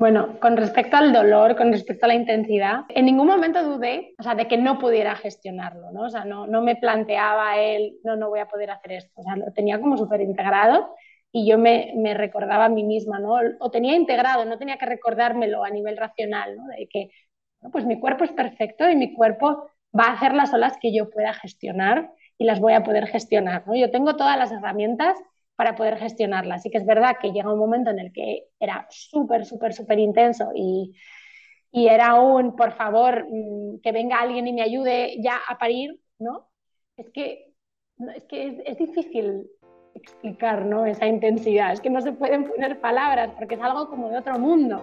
Bueno, con respecto al dolor, con respecto a la intensidad, en ningún momento dudé, o sea, de que no pudiera gestionarlo, ¿no? O sea, no, no me planteaba él, no, no voy a poder hacer esto, o sea, lo tenía como súper integrado y yo me, me, recordaba a mí misma, ¿no? O tenía integrado, no tenía que recordármelo a nivel racional, ¿no? De que, pues mi cuerpo es perfecto y mi cuerpo va a hacer las olas que yo pueda gestionar y las voy a poder gestionar, ¿no? Yo tengo todas las herramientas para poder gestionarla. Así que es verdad que llega un momento en el que era súper, súper, súper intenso y, y, era un, por favor, mm, que venga alguien y me ayude ya a parir, ¿no? Es que, es, que es, es difícil explicar ¿no? esa intensidad, es que no se pueden poner palabras porque es algo como de otro mundo.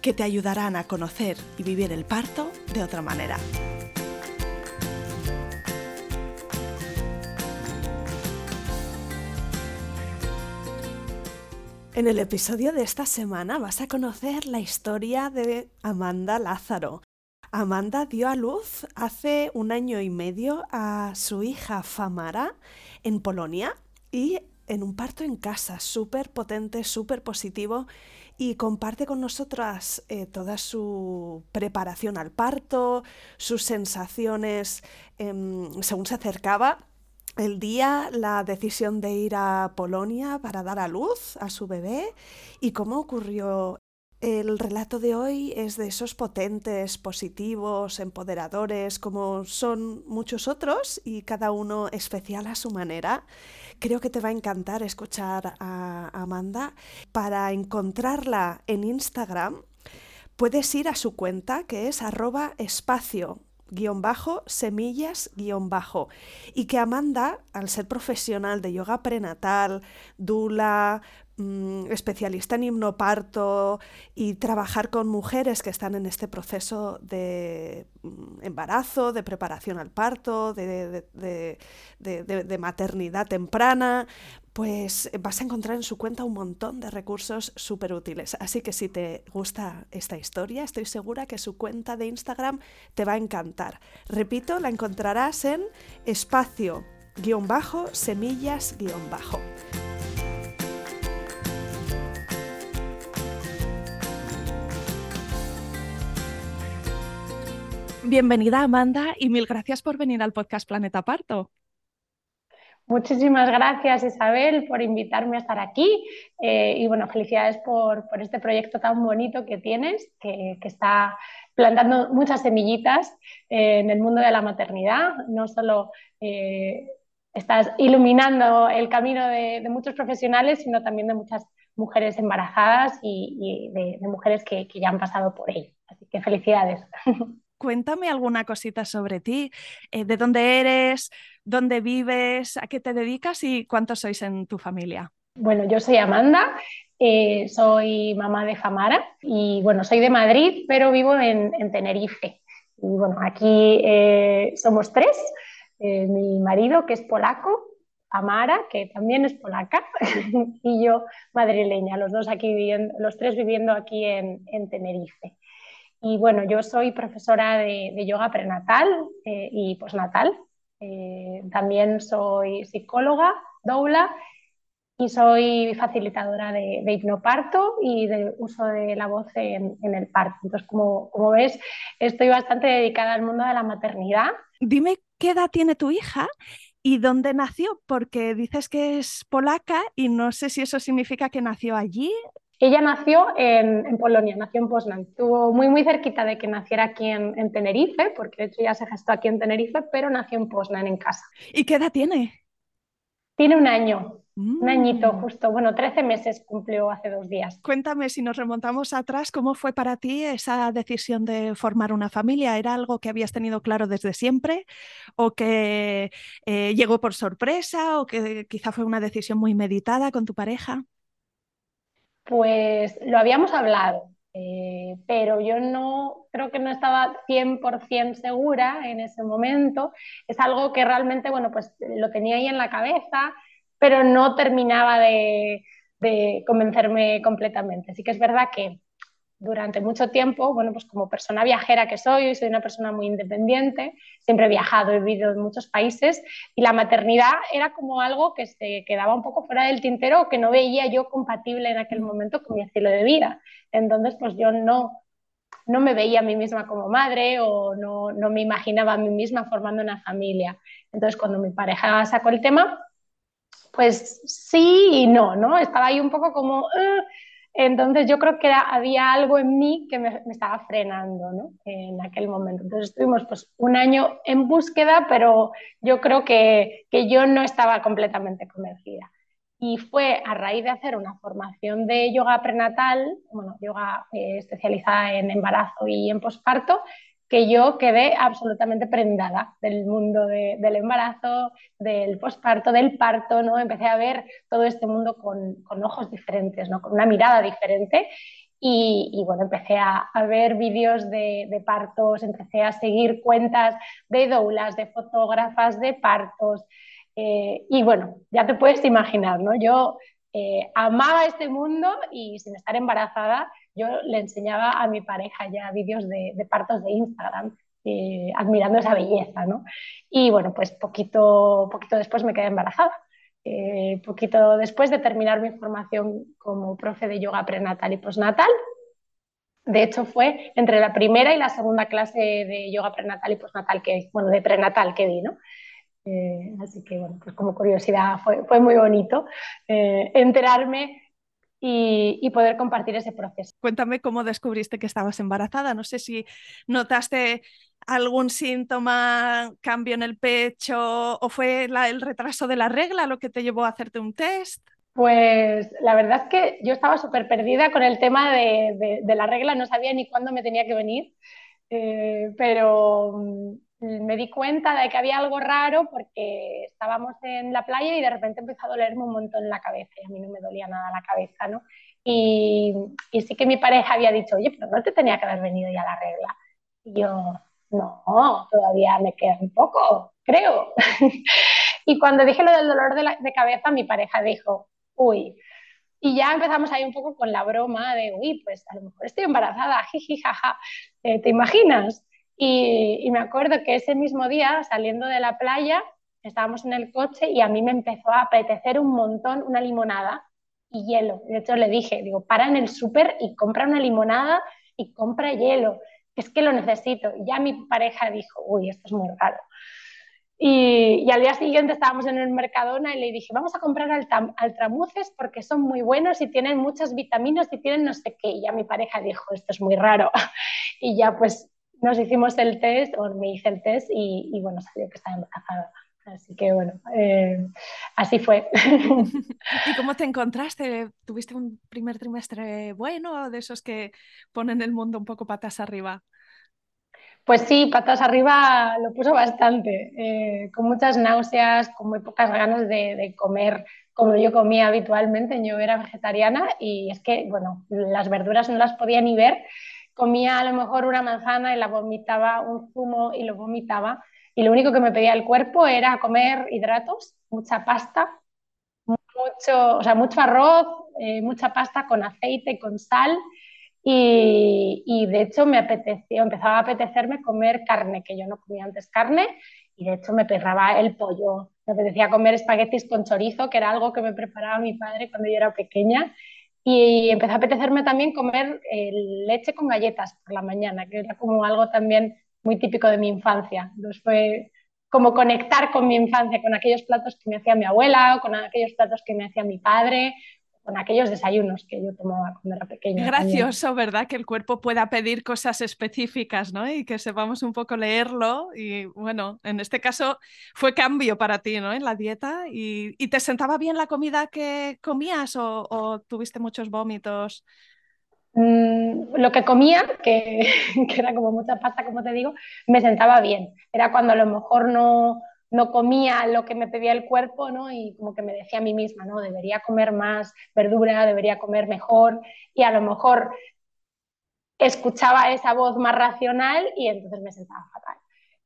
que te ayudarán a conocer y vivir el parto de otra manera. En el episodio de esta semana vas a conocer la historia de Amanda Lázaro. Amanda dio a luz hace un año y medio a su hija Famara en Polonia y en un parto en casa, súper potente, súper positivo y comparte con nosotras eh, toda su preparación al parto, sus sensaciones em, según se acercaba el día, la decisión de ir a Polonia para dar a luz a su bebé y cómo ocurrió. El relato de hoy es de esos potentes, positivos, empoderadores, como son muchos otros y cada uno especial a su manera. Creo que te va a encantar escuchar a Amanda. Para encontrarla en Instagram, puedes ir a su cuenta que es arroba espacio guion bajo, semillas guion bajo. Y que Amanda, al ser profesional de yoga prenatal, dula, Mm, especialista en himnoparto y trabajar con mujeres que están en este proceso de mm, embarazo, de preparación al parto, de, maternidad temprana, pues vas a encontrar en su cuenta un montón de recursos súper útiles. Así que si te gusta esta historia, estoy segura que su cuenta de Instagram te va a encantar. Repito, la encontrarás en espacio Bienvenida Amanda y mil gracias por venir al podcast Planeta Parto. Muchísimas gracias Isabel por invitarme a estar aquí eh, y bueno, felicidades por, este proyecto tan bonito que tienes, que, está plantando muchas semillitas eh, en el mundo de la maternidad. No solo eh, estás iluminando el camino de, muchos profesionales, sino también de muchas mujeres embarazadas y, de, mujeres que, que ya han pasado por ello. Así que felicidades. cuéntame alguna cosita sobre ti, eh, de dónde eres, dónde vives, a qué te dedicas y cuántos sois en tu familia. Bueno, yo soy Amanda, eh, soy mamá de Famara y bueno, soy de Madrid, pero vivo en, Tenerife. Y bueno, aquí eh, somos tres, mi marido que es polaco, Amara, que también es polaca, y yo madrileña, los dos aquí viviendo, los tres viviendo aquí en Tenerife. Y bueno, yo soy profesora de, yoga prenatal eh, y postnatal. Eh, también soy psicóloga, doula, y soy facilitadora de, hipnoparto y de uso de la voz en, el parto. Entonces, como, como, ves, estoy bastante dedicada al mundo de la maternidad. Dime qué edad tiene tu hija y dónde nació, porque dices que es polaca y no sé si eso significa que nació allí ella nació en, Polonia, nació en Poznan. Estuvo muy, muy cerquita de que naciera aquí en, Tenerife, porque de hecho ya se gestó aquí en Tenerife, pero nació en Poznan, en casa. ¿Y qué edad tiene? Tiene un año. Un añito mm. justo, bueno, 13 meses cumplió hace dos días. Cuéntame, si nos remontamos atrás, ¿cómo fue para ti esa decisión de formar una familia? ¿Era algo que habías tenido claro desde siempre o que eh, llegó por sorpresa o que quizá fue una decisión muy meditada con tu pareja? Pues lo habíamos hablado, eh, pero yo no creo que no estaba 100% segura en ese momento. Es algo que realmente, bueno, pues lo tenía ahí en la cabeza pero no terminaba de, convencerme completamente. Así que es verdad que durante mucho tiempo, bueno, pues como persona viajera que soy, soy una persona muy independiente, siempre he viajado, he vivido en muchos países y la maternidad era como algo que se quedaba un poco fuera del tintero que no veía yo compatible en aquel momento con mi estilo de vida. Entonces, pues yo no, no me veía a mí misma como madre o no, no me imaginaba a mí misma formando una familia. Entonces, cuando mi pareja sacó el tema, pues sí y no, ¿no? Estaba ahí un poco como... entonces yo creo que había algo en mí que me, estaba frenando, ¿no? En aquel momento. Entonces estuvimos pues un año en búsqueda, pero yo creo que, que yo no estaba completamente convencida. Y fue a raíz de hacer una formación de yoga prenatal, bueno, yoga eh, especializada en embarazo y en posparto, que yo quedé absolutamente prendada del mundo del embarazo, del posparto, del parto, ¿no? Empecé a ver todo este mundo con, con ojos diferentes, ¿no? Con una mirada diferente y, y, bueno, empecé a, ver vídeos de, de, partos, empecé a seguir cuentas de doulas, de fotógrafas de partos. Eh, y bueno, ya te puedes imaginar, ¿no? Yo eh, amaba este mundo y sin estar embarazada, yo le enseñaba a mi pareja ya vídeos de, partos de Instagram, eh, admirando esa belleza, ¿no? Y bueno, pues poquito, poquito después me quedé embarazada. Eh, poquito después de terminar mi formación como profe de yoga prenatal y postnatal. De hecho, fue entre la primera y la segunda clase de yoga prenatal y postnatal que, bueno, de prenatal que di, ¿no? Eh, así que, bueno, pues como curiosidad fue, fue muy bonito eh, enterarme y, poder compartir ese proceso. Cuéntame cómo descubriste que estabas embarazada. No sé si notaste algún síntoma, cambio en el pecho o fue el retraso de la regla lo que te llevó a hacerte un test. Pues la verdad es que yo estaba súper perdida con el tema de, de, la regla, no sabía ni cuándo me tenía que venir, eh, pero me di cuenta de que había algo raro porque estábamos en la playa y de repente empezó a dolerme un montón la cabeza y a mí no me dolía nada la cabeza, ¿no? Y, y sí que mi pareja había dicho, oye, pero no te tenía que haber venido ya la regla. Y yo, no, todavía me queda un poco, creo. y cuando dije lo del dolor de, la, de cabeza, mi pareja dijo, uy, y ya empezamos ahí un poco con la broma de, uy, pues a lo mejor estoy embarazada, jiji, jaja, eh, ¿te imaginas? Y, me acuerdo que ese mismo día, saliendo de la playa, estábamos en el coche y a mí me empezó a apetecer un montón una limonada y hielo. De hecho, le dije, digo, para en el súper y compra una limonada y compra hielo. Es que lo necesito. Y ya mi pareja dijo, uy, esto es muy raro. Y, al día siguiente estábamos en el Mercadona y le dije, vamos a comprar altramuces porque son muy buenos y tienen muchas vitaminas y tienen no sé qué. Y ya mi pareja dijo, esto es muy raro. Y ya pues nos hicimos el test, o me hice el test y, bueno, salió que estaba embarazada. Así que bueno, eh, así fue. ¿Y cómo te encontraste? ¿Tuviste un primer trimestre bueno de esos que ponen el mundo un poco patas arriba? Pues sí, patas arriba lo puso bastante, eh, con muchas náuseas, con muy pocas ganas de, de, comer como yo comía habitualmente. Yo era vegetariana y es que, bueno, las verduras no las podía ni ver comía a lo mejor una manzana y la vomitaba, un zumo y lo vomitaba. Y lo único que me pedía el cuerpo era comer hidratos, mucha pasta, mucho, o sea, mucho arroz, eh, mucha pasta con aceite, con sal. Y, y, de hecho me apeteció, empezaba a apetecerme comer carne, que yo no comía antes carne, y de hecho me perraba el pollo. Me apetecía comer espaguetis con chorizo, que era algo que me preparaba mi padre cuando yo era pequeña, y empezó a apetecerme también comer eh, leche con galletas por la mañana, que era como algo también muy típico de mi infancia. Fue como conectar con mi infancia, con aquellos platos que me hacía mi abuela o con aquellos platos que me hacía mi padre, con aquellos desayunos que yo tomaba cuando era pequeña. Gracioso, ¿verdad? Que el cuerpo pueda pedir cosas específicas, ¿no? Y que sepamos un poco leerlo. Y bueno, en este caso fue cambio para ti, ¿no? En la dieta. ¿Y, te sentaba bien la comida que comías o, tuviste muchos vómitos? Mm, lo que comía, que, que era como mucha pasta, como te digo, me sentaba bien. Era cuando a lo mejor no no comía lo que me pedía el cuerpo, ¿no? Y como que me decía a mí misma, ¿no? Debería comer más verdura, debería comer mejor y a lo mejor escuchaba esa voz más racional y entonces me sentaba fatal.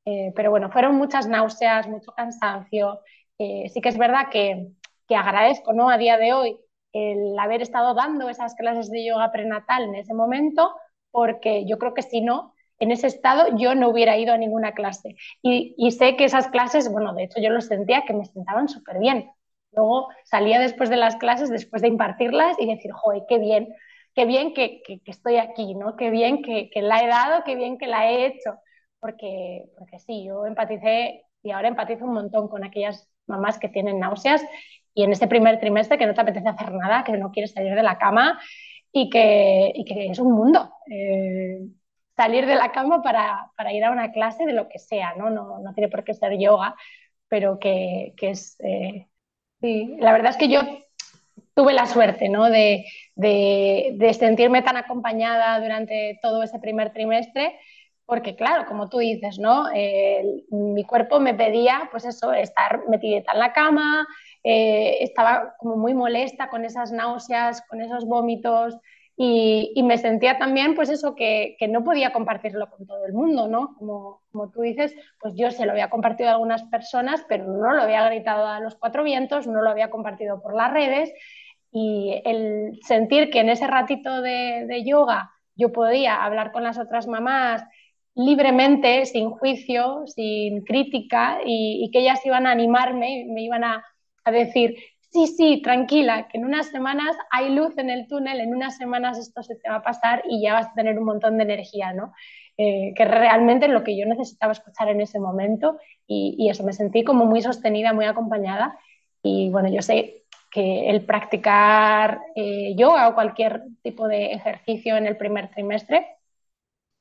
Eh, pero bueno, fueron muchas náuseas, mucho cansancio. Eh, sí que es verdad que, que agradezco, ¿no? A día de hoy el haber estado dando esas clases de yoga prenatal en ese momento, porque yo creo que si no, en ese estado yo no hubiera ido a ninguna clase. Y, sé que esas clases, bueno, de hecho yo lo sentía que me sentaban súper bien. Luego salía después de las clases, después de impartirlas y decir, joder, qué bien, qué bien que, estoy aquí, ¿no? Qué bien que, la he dado, qué bien que la he hecho. Porque, porque sí, yo empaticé y ahora empatizo un montón con aquellas mamás que tienen náuseas y en este primer trimestre que no te apetece hacer nada, que no quieres salir de la cama y que, es un mundo. Eh, salir de la cama para, para, ir a una clase de lo que sea, ¿no? No, no tiene por qué ser yoga, pero que, que es... Eh, sí. La verdad es que yo tuve la suerte, ¿no? De, de, de, sentirme tan acompañada durante todo ese primer trimestre, porque claro, como tú dices, ¿no? mi cuerpo me pedía, pues eso, estar metidita en la cama, eh, estaba como muy molesta con esas náuseas, con esos vómitos, y, me sentía también, pues eso, que, que, no podía compartirlo con todo el mundo, ¿no? Como, como, tú dices, pues yo se lo había compartido a algunas personas, pero no lo había gritado a los cuatro vientos, no lo había compartido por las redes. Y el sentir que en ese ratito de, yoga yo podía hablar con las otras mamás libremente, sin juicio, sin crítica, y, y que ellas iban a animarme, me iban a, a decir, sí, sí, tranquila, que en unas semanas hay luz en el túnel, en unas semanas esto se te va a pasar y ya vas a tener un montón de energía, ¿no? Eh, que realmente es lo que yo necesitaba escuchar en ese momento y, eso, me sentí como muy sostenida, muy acompañada y bueno, yo sé que el practicar eh, yoga o cualquier tipo de ejercicio en el primer trimestre,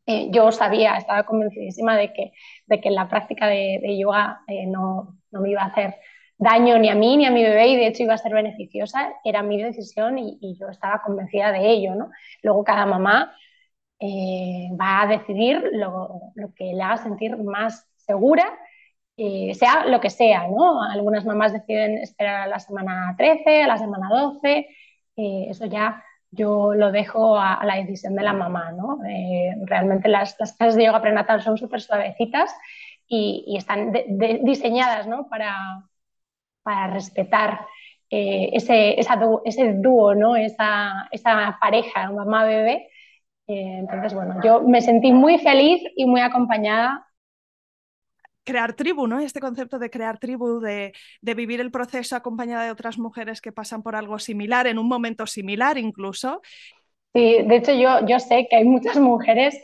eh, yo sabía, estaba convencidísima de que, de que la práctica de, de yoga no, no me iba a hacer daño ni a mí ni a mi bebé y de hecho iba a ser beneficiosa, era mi decisión y, yo estaba convencida de ello. ¿no? Luego cada mamá eh, va a decidir lo, lo, que le haga sentir más segura, eh, sea lo que sea. ¿no? Algunas mamás deciden esperar a la semana 13, a la semana 12, eh, eso ya yo lo dejo a, la decisión de la mamá. ¿no? realmente las, las, clases de yoga prenatal son súper suavecitas y, están diseñadas ¿no? para, para respetar eh, ese, ese dúo, ¿no? esa, esa pareja, mamá-bebé. Eh, entonces, bueno, yo me sentí muy feliz y muy acompañada crear tribu, ¿no? Este concepto de crear tribu, de, de, vivir el proceso acompañada de otras mujeres que pasan por algo similar, en un momento similar incluso. Sí, de hecho yo, yo sé que hay muchas mujeres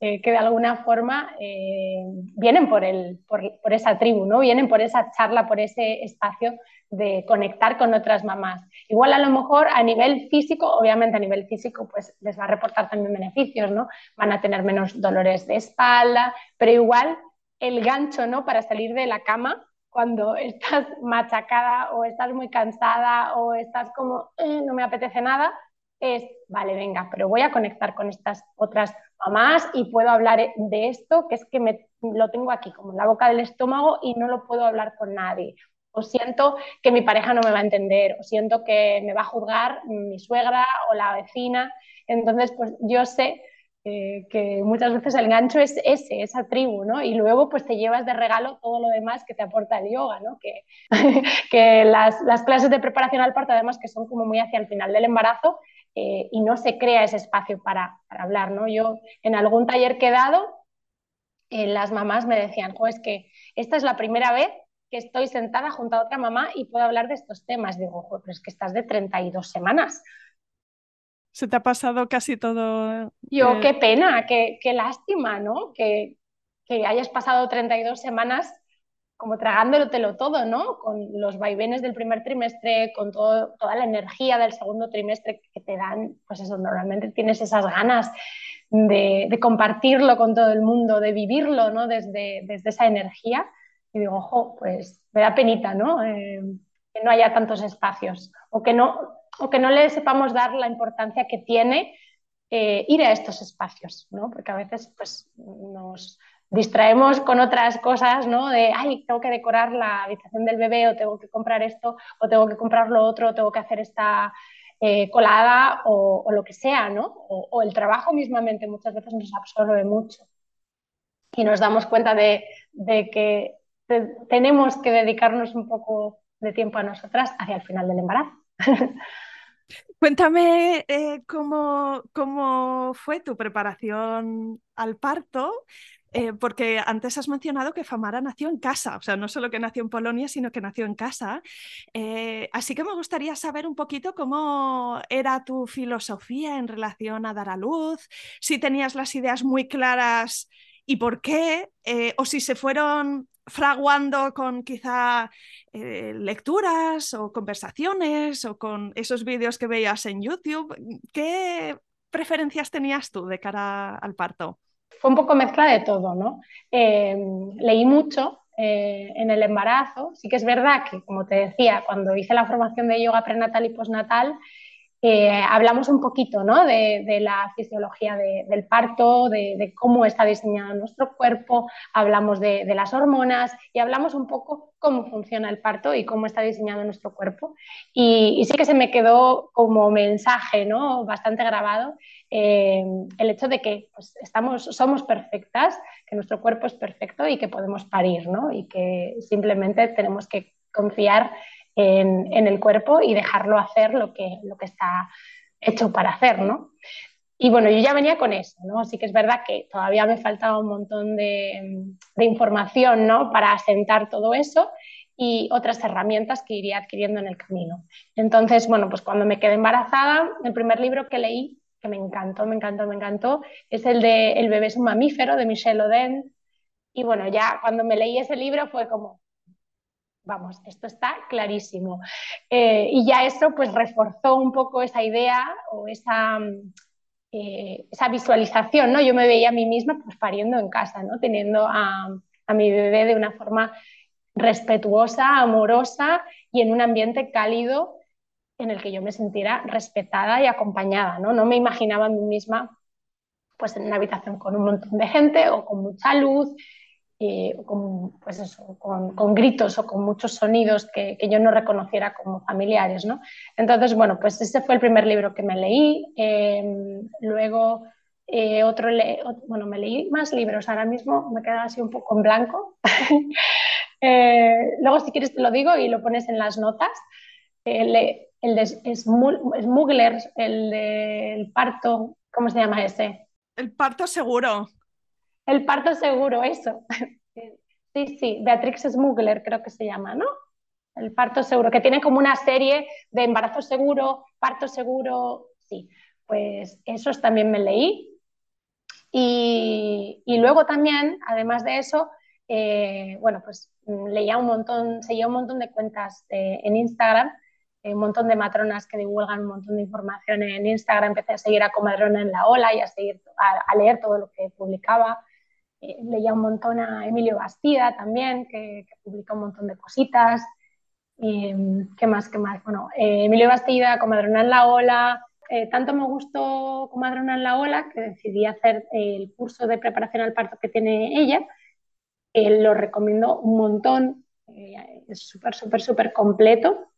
eh, que de alguna forma eh, vienen por, el, por, por, esa tribu, ¿no? vienen por esa charla, por ese espacio de conectar con otras mamás. Igual a lo mejor a nivel físico, obviamente a nivel físico, pues les va a reportar también beneficios, ¿no? Van a tener menos dolores de espalda, pero igual el gancho, ¿no? Para salir de la cama cuando estás machacada o estás muy cansada o estás como, eh, no me apetece nada, es, vale, venga, pero voy a conectar con estas otras mamás y puedo hablar de esto, que es que me, lo tengo aquí como en la boca del estómago y no lo puedo hablar con nadie. O siento que mi pareja no me va a entender, o siento que me va a juzgar mi suegra o la vecina. Entonces, pues yo sé eh, que muchas veces el gancho es ese, esa tribu, ¿no? Y luego pues te llevas de regalo todo lo demás que te aporta el yoga, ¿no? Que, que las, las, clases de preparación al parto, además, que son como muy hacia el final del embarazo, eh, y no se crea ese espacio para, para, hablar. ¿no? Yo en algún taller que he dado, eh, las mamás me decían, es que esta es la primera vez que estoy sentada junto a otra mamá y puedo hablar de estos temas. Digo, pero es que estás de 32 semanas. Se te ha pasado casi todo. Yo, qué pena, qué, qué lástima, ¿no? Que, que hayas pasado 32 semanas como tragándolo todo, ¿no? Con los vaivenes del primer trimestre, con toda la energía del segundo trimestre que te dan, pues eso, normalmente tienes esas ganas de, compartirlo con todo el mundo, de vivirlo, ¿no? Desde, desde esa energía. Y digo, ojo, pues me da penita, ¿no? Eh, que no haya tantos espacios o que no, o que no le sepamos dar la importancia que tiene eh, ir a estos espacios, ¿no? Porque a veces pues, nos distraemos con otras cosas, ¿no? De, ay, tengo que decorar la habitación del bebé o tengo que comprar esto o tengo que comprar lo otro o tengo que hacer esta eh, colada o, lo que sea, ¿no? O, el trabajo mismamente muchas veces nos absorbe mucho y nos damos cuenta de, que tenemos que dedicarnos un poco de tiempo a nosotras hacia el final del embarazo. Cuéntame eh, cómo, cómo, fue tu preparación al parto, eh, porque antes has mencionado que Famara nació en casa, o sea, no solo que nació en Polonia, sino que nació en casa. Eh, así que me gustaría saber un poquito cómo era tu filosofía en relación a dar a luz, si tenías las ideas muy claras y por qué, o si se fueron fraguando con quizá eh, lecturas o conversaciones o con esos vídeos que veías en YouTube. ¿Qué preferencias tenías tú de cara al parto? Fue un poco mezcla de todo, ¿no? Eh, leí mucho eh, en el embarazo. Sí que es verdad que, como te decía, cuando hice la formación de yoga prenatal y postnatal, eh, hablamos un poquito ¿no? de, la fisiología del parto, de, cómo está diseñado nuestro cuerpo, hablamos de, las hormonas y hablamos un poco cómo funciona el parto y cómo está diseñado nuestro cuerpo. Y, sí que se me quedó como mensaje ¿no? bastante grabado eh, el hecho de que pues, estamos, somos perfectas, que nuestro cuerpo es perfecto y que podemos parir ¿no? y que simplemente tenemos que confiar en, el cuerpo y dejarlo hacer lo que, lo que está hecho para hacer, ¿no? Y bueno, yo ya venía con eso, ¿no? Sí que es verdad que todavía me faltaba un montón de, información, ¿no? Para asentar todo eso y otras herramientas que iría adquiriendo en el camino. Entonces, bueno, pues cuando me quedé embarazada, el primer libro que leí, que me encantó, me encantó, me encantó, es el de El bebé es un mamífero de Michelle Oden. Y bueno, ya cuando me leí ese libro fue como, vamos, esto está clarísimo. Eh, y ya eso pues reforzó un poco esa idea o esa, eh, esa visualización, ¿no? Yo me veía a mí misma pues pariendo en casa, ¿no? Teniendo a, a mi bebé de una forma respetuosa, amorosa y en un ambiente cálido en el que yo me sintiera respetada y acompañada, ¿no? No me imaginaba a mí misma pues en una habitación con un montón de gente o con mucha luz, con, pues con, gritos o con muchos sonidos que, yo no reconociera como familiares. ¿no? Entonces, bueno, pues ese fue el primer libro que me leí. Em, luego, eh, otro, bueno, me leí más libros, ahora mismo me queda así un poco en blanco. Eh, luego, si quieres, te lo digo y lo pones en las notas. el, el de Smuggler, el del parto, ¿cómo se llama ese? El parto seguro. El parto seguro, eso. Sí, sí, Beatrix Smuggler creo que se llama, ¿no? El parto seguro, que tiene como una serie de embarazo seguro, parto seguro, sí. Pues esos también me leí. Y, luego también, además de eso, eh, bueno, pues leía un montón, seguía un montón de cuentas en Instagram, un montón de matronas que divulgan un montón de información en Instagram. Empecé a seguir a Comadrona en la ola y a, seguir, a leer todo lo que publicaba. Eh, leía un montón a Emilio Bastida también, que, publica un montón de cositas. ¿Qué más? ¿Qué más? Bueno, eh, Emilio Bastida, Comadrona en la Ola. Eh, tanto me gustó Comadrona en la Ola que decidí hacer el curso de preparación al parto que tiene ella. lo recomiendo un montón. es súper, súper, súper completo.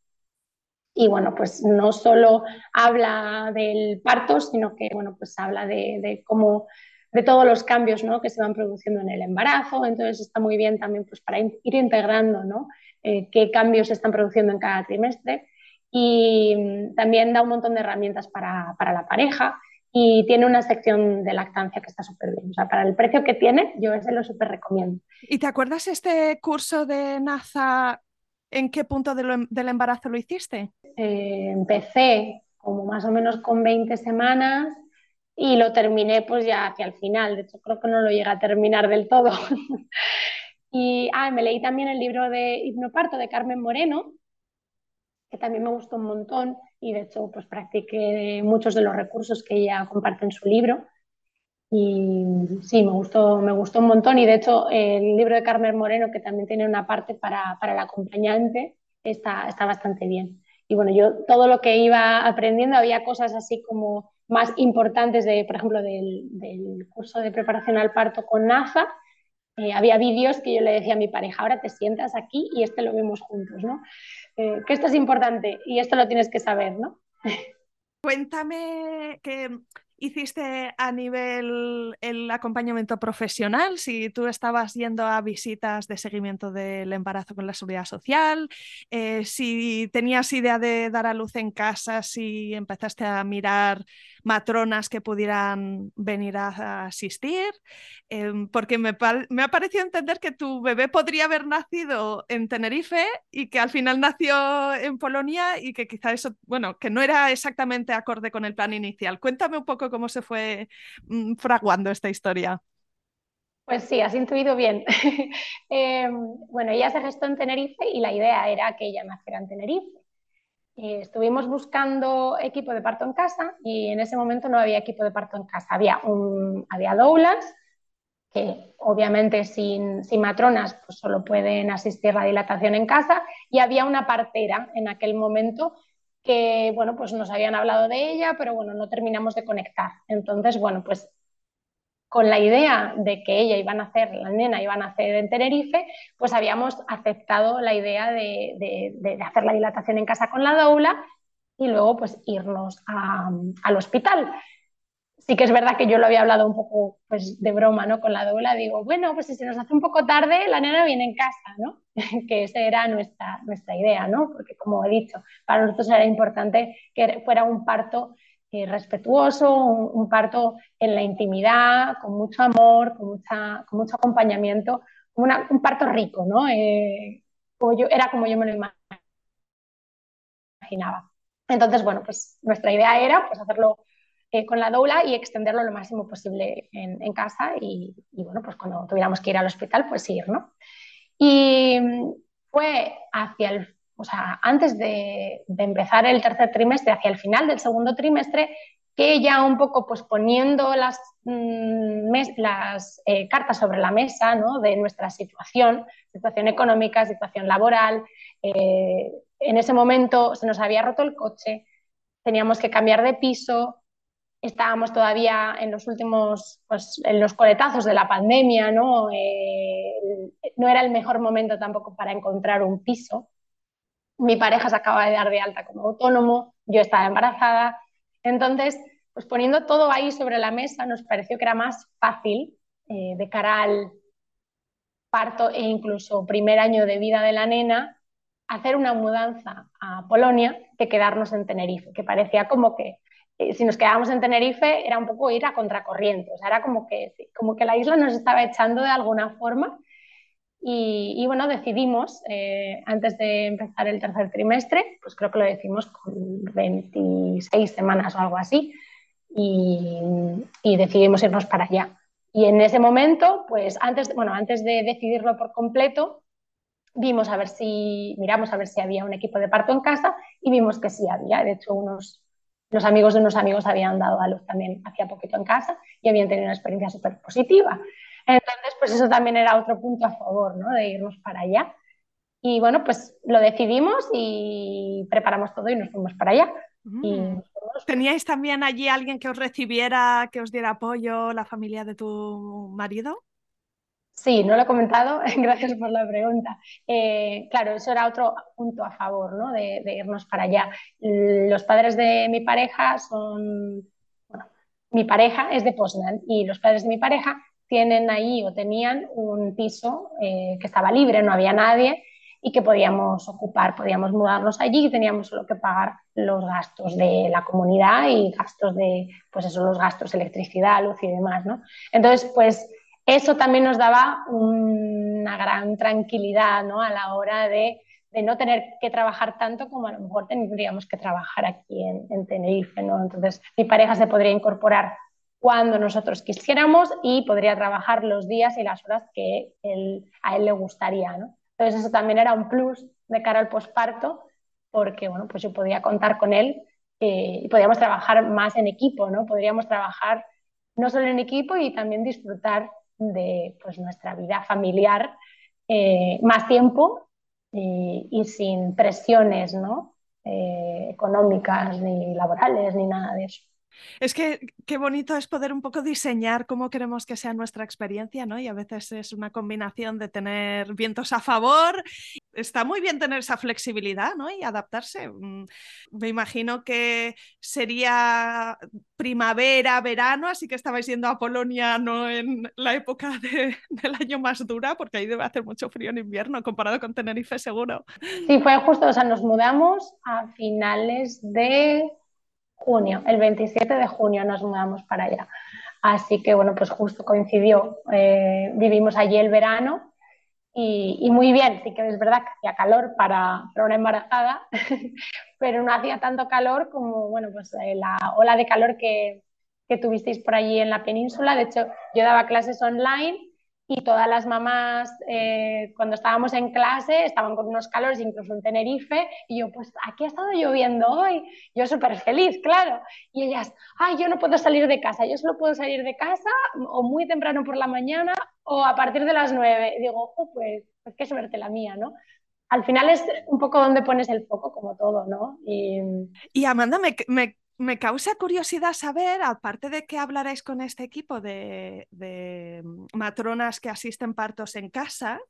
Y bueno, pues no solo habla del parto, sino que bueno, pues habla de, de cómo de todos los cambios ¿no? que se van produciendo en el embarazo, entonces está muy bien también pues, para ir integrando ¿no? Eh, qué cambios se están produciendo en cada trimestre y mm, también da un montón de herramientas para, para la pareja y tiene una sección de lactancia que está súper bien. O sea, para el precio que tiene, yo ese lo súper recomiendo. ¿Y te acuerdas este curso de NASA? ¿En qué punto del embarazo lo hiciste? Eh, empecé como más o menos con 20 semanas y lo terminé pues ya hacia el final, de hecho creo que no lo llega a terminar del todo. Y ah, me leí también el libro de Hipnoparto de Carmen Moreno, que también me gustó un montón y de hecho pues practiqué muchos de los recursos que ella comparte en su libro. Y sí, me gustó, me gustó un montón y de hecho el libro de Carmen Moreno, que también tiene una parte para, para el acompañante, está, está bastante bien. Y bueno, yo todo lo que iba aprendiendo, había cosas así como más importantes, de, por ejemplo, del, del curso de preparación al parto con NAFA, eh, había vídeos que yo le decía a mi pareja, ahora te sientas aquí y este lo vemos juntos, ¿no? Eh, que esto es importante y esto lo tienes que saber, ¿no? Cuéntame que hiciste a nivel el acompañamiento profesional? Si tú estabas yendo a visitas de seguimiento del embarazo con la seguridad social, eh, si tenías idea de dar a luz en casa, si empezaste a mirar matronas que pudieran venir a, asistir, em, porque me, me, ha parecido entender que tu bebé podría haber nacido en Tenerife y que al final nació en Polonia y que quizá eso, bueno, que no era exactamente acorde con el plan inicial. Cuéntame un poco cómo se fue mm, fraguando esta historia. Pues sí, has intuido bien. Em, bueno, ella se gestó en Tenerife y la idea era que ella naciera en Tenerife. Eh, estuvimos buscando equipo de parto en casa y en ese momento no había equipo de parto en casa. Había, un, había doulas, que obviamente sin, sin, matronas pues solo pueden asistir la dilatación en casa, y había una partera en aquel momento que, bueno, pues nos habían hablado de ella, pero bueno, no terminamos de conectar. Entonces, bueno, pues con la idea de que ella iba a nacer, la nena iba a nacer en Tenerife, pues habíamos aceptado la idea de, hacer la dilatación en casa con la doula y luego pues irnos al hospital. Sí que es verdad que yo lo había hablado un poco pues, de broma ¿no? con la doula, digo, bueno, pues si se nos hace un poco tarde, la nena viene en casa, ¿no? que esa era nuestra, nuestra idea, ¿no? porque como he dicho, para nosotros era importante que fuera un parto eh, respetuoso, un, parto en la intimidad, con mucho amor, con, mucha, con mucho acompañamiento, un parto rico, ¿no? Eh, yo, era como yo me lo imaginaba. Entonces, bueno, pues nuestra idea era pues, hacerlo eh, con la doula y extenderlo lo máximo posible en, casa y, y, bueno, pues cuando tuviéramos que ir al hospital, pues ir, ¿no? Y fue hacia el o sea, antes de, empezar el tercer trimestre, hacia el final del segundo trimestre, que ya un poco pues poniendo las, mm, eh, cartas sobre la mesa de nuestra situación, situación económica, situación laboral. Eh, en ese momento se nos había roto el coche, teníamos que cambiar de piso, estábamos todavía en los últimos, pues en los coletazos de la pandemia, ¿no? Eh, no era el mejor momento tampoco para encontrar un piso mi pareja se acaba de dar de alta como autónomo, yo estaba embarazada. Entonces, pues poniendo todo ahí sobre la mesa, nos pareció que era más fácil eh, de cara al parto e incluso primer año de vida de la nena, hacer una mudanza a Polonia que quedarnos en Tenerife, que parecía como que eh, si nos quedábamos en Tenerife era un poco ir a contracorriente, o sea, era como que, como que la isla nos estaba echando de alguna forma y, bueno, decidimos, eh, antes de empezar el tercer trimestre, pues creo que lo decimos con 26 semanas o algo así, y, decidimos irnos para allá. Y en ese momento, pues antes, bueno, antes de decidirlo por completo, vimos a ver si, miramos a ver si había un equipo de parto en casa y vimos que sí había. De hecho, unos, los amigos de unos amigos habían dado a luz también hacía poquito en casa y habían tenido una experiencia súper positiva. Entonces, pues eso también era otro punto a favor, ¿no? De irnos para allá. Y bueno, pues lo decidimos y preparamos todo y nos fuimos para allá. Mm. ¿Teníais también allí alguien que os recibiera, que os diera apoyo, la familia de tu marido? Sí, no lo he comentado, gracias por la pregunta. Eh, claro, eso era otro punto a favor ¿no? de, de, irnos para allá. Los padres de mi pareja son, bueno, mi pareja es de Poznan y los padres de mi pareja tienen ahí o tenían un piso eh, que estaba libre, no había nadie y que podíamos ocupar, podíamos mudarnos allí y teníamos solo que pagar los gastos de la comunidad y gastos de, pues eso, los gastos, electricidad, luz y demás, ¿no? Entonces, pues eso también nos daba una gran tranquilidad, ¿no? A la hora de, de, no tener que trabajar tanto como a lo mejor tendríamos que trabajar aquí en, en Tenerife, ¿no? Entonces, mi pareja se podría incorporar cuando nosotros quisiéramos y podría trabajar los días y las horas que a él le gustaría. Entonces eso también era un plus de cara al posparto porque bueno, pues yo podía contar con él eh, y podíamos trabajar más en equipo, ¿no? Podríamos trabajar no solo en equipo y también disfrutar de pues, nuestra vida familiar eh, más tiempo y, sin presiones ¿no? Eh, económicas ni laborales ni nada de eso. Es que qué bonito es poder un poco diseñar cómo queremos que sea nuestra experiencia, ¿no? Y a veces es una combinación de tener vientos a favor. Está muy bien tener esa flexibilidad, ¿no? Y adaptarse. Mm, me imagino que sería primavera, verano, así que estabais yendo a Polonia no en la época del año más dura, porque ahí debe hacer mucho frío en invierno comparado con Tenerife, seguro. Sí, fue justo, o sea, nos mudamos a finales de junio, el 27 de junio nos mudamos para allá. Así que bueno, pues justo coincidió, eh, vivimos allí el verano y, muy bien, sí que es verdad que hacía calor para, para una embarazada, pero no hacía tanto calor como bueno, pues, eh, la ola de calor que, que tuvisteis por allí en la península. De hecho, yo daba clases online y todas las mamás eh, cuando estábamos en clase estaban con unos calores, incluso en Tenerife, y yo, pues aquí ha estado lloviendo hoy, yo súper feliz, claro, y ellas, ay, yo no puedo salir de casa, yo solo puedo salir de casa o muy temprano por la mañana o a partir de las nueve, y digo, oh, pues, pues qué suerte la mía, ¿no? Al final es un poco donde pones el foco, como todo, ¿no? Y, y Amanda, me, me me causa curiosidad saber, aparte de que hablaréis con este equipo de, mm, matronas que asisten partos en casa,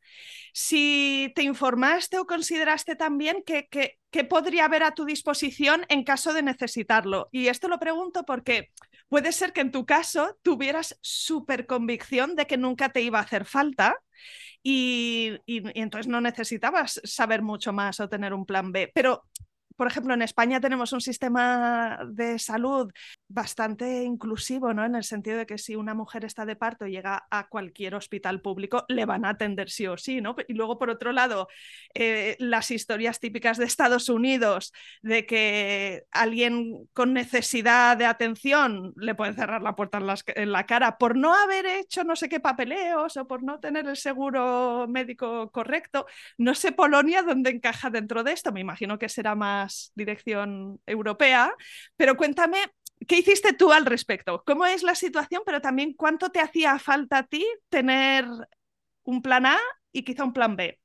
si te informaste o consideraste también que, podría haber a tu disposición en caso de necesitarlo. Y esto lo pregunto porque puede ser que en tu caso tuvieras súper convicción de que nunca te iba a hacer falta. y, entonces no necesitabas saber mucho más o tener un plan B. Pero por ejemplo, en España tenemos un sistema de salud bastante inclusivo, ¿no? En el sentido de que si una mujer está de parto y llega a cualquier hospital público, le van a atender sí o sí, ¿no? Y luego, por otro lado, eh, las historias típicas de Estados Unidos de que alguien con necesidad de atención le pueden cerrar la puerta en, la cara por no haber hecho no sé qué papeleos o por no tener el seguro médico correcto. No sé Polonia dónde encaja dentro de esto, me imagino que será más dirección europea, pero cuéntame ¿Qué hiciste tú al respecto? ¿Cómo es la situación? Pero también cuánto te hacía falta a ti tener un plan A y quizá un plan B.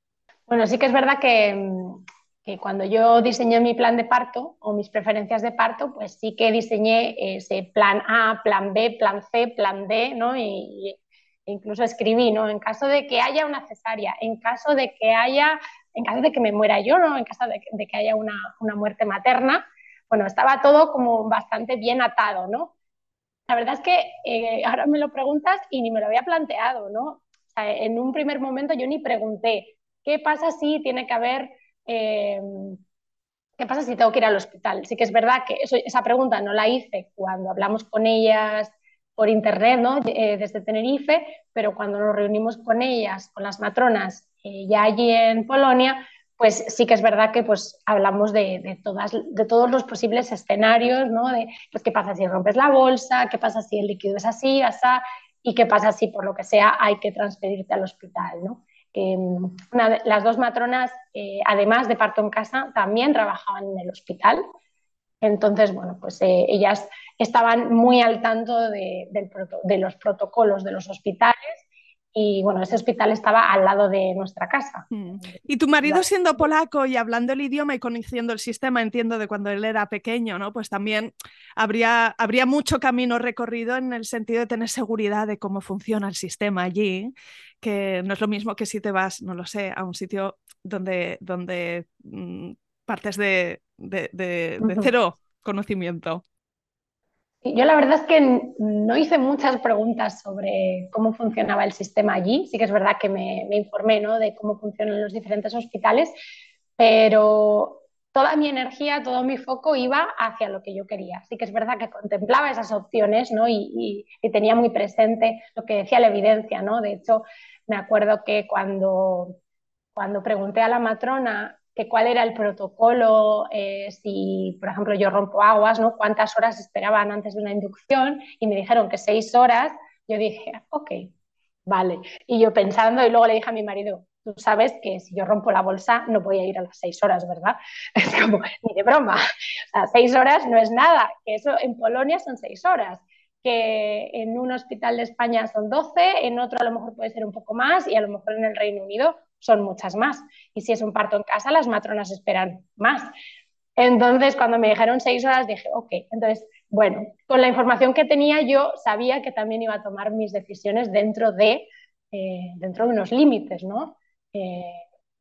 Bueno, sí que es verdad que, cuando yo diseñé mi plan de parto o mis preferencias de parto, pues sí que diseñé ese plan A, plan B, plan C, plan D, ¿no? Y, incluso escribí, ¿no? En caso de que haya una cesárea, en caso de que haya, en caso de que me muera yo, ¿no? En caso de, que haya una, una muerte materna, bueno, estaba todo como bastante bien atado, ¿no? La verdad es que eh, ahora me lo preguntas y ni me lo había planteado, ¿no? En un primer momento yo ni pregunté, ¿qué pasa si tiene que haber, em, qué pasa si tengo que ir al hospital? Sí que es verdad que esa pregunta no la hice cuando hablamos con ellas por internet, ¿no? Eh, desde Tenerife, pero cuando nos reunimos con ellas, con las matronas, eh, ya allí en Polonia, pues sí que es verdad que pues hablamos de, todas, de todos los posibles escenarios, ¿no? De pues, qué pasa si rompes la bolsa, qué pasa si el líquido es así, así, y qué pasa si por lo que sea hay que transferirte al hospital, ¿no? Mm, las dos matronas, eh, además de parto en casa, también trabajaban en el hospital. Entonces, bueno, pues eh, ellas estaban muy al tanto de, de los protocolos de los hospitales y bueno, ese hospital estaba al lado de nuestra casa. Mm. Y tu marido siendo polaco y hablando el idioma y conociendo el sistema, entiendo de cuando él era pequeño, ¿no? Pues también habría, habría mucho camino recorrido en el sentido de tener seguridad de cómo funciona el sistema allí, que no es lo mismo que si te vas, no lo sé, a un sitio donde, donde mm, partes de, de cero conocimiento. Yo la verdad es que no hice muchas preguntas sobre cómo funcionaba el sistema allí. Sí que es verdad que me, informé ¿no? de cómo funcionan los diferentes hospitales, pero toda mi energía, todo mi foco iba hacia lo que yo quería. Sí que es verdad que contemplaba esas opciones ¿no? y, tenía muy presente lo que decía la evidencia. ¿no? De hecho, me acuerdo que cuando, cuando pregunté a la matrona que cuál era el protocolo, eh, si, por ejemplo, yo rompo aguas, ¿no? cuántas horas esperaban antes de una inducción, y me dijeron que seis horas, yo dije, ok, vale. Y yo pensando, y luego le dije a mi marido, tú sabes que si yo rompo la bolsa no voy a ir a las seis horas, ¿verdad? Es como, ni de broma, sea, seis horas no es nada, que eso en Polonia son seis horas que en un hospital de España son 12, en otro a lo mejor puede ser un poco más y a lo mejor en el Reino Unido son muchas más. Y si es un parto en casa, las matronas esperan más. Entonces, cuando me dijeron seis horas, dije, ok, entonces, bueno, con la información que tenía yo sabía que también iba a tomar mis decisiones dentro de, eh, dentro de unos límites, ¿no? Eh,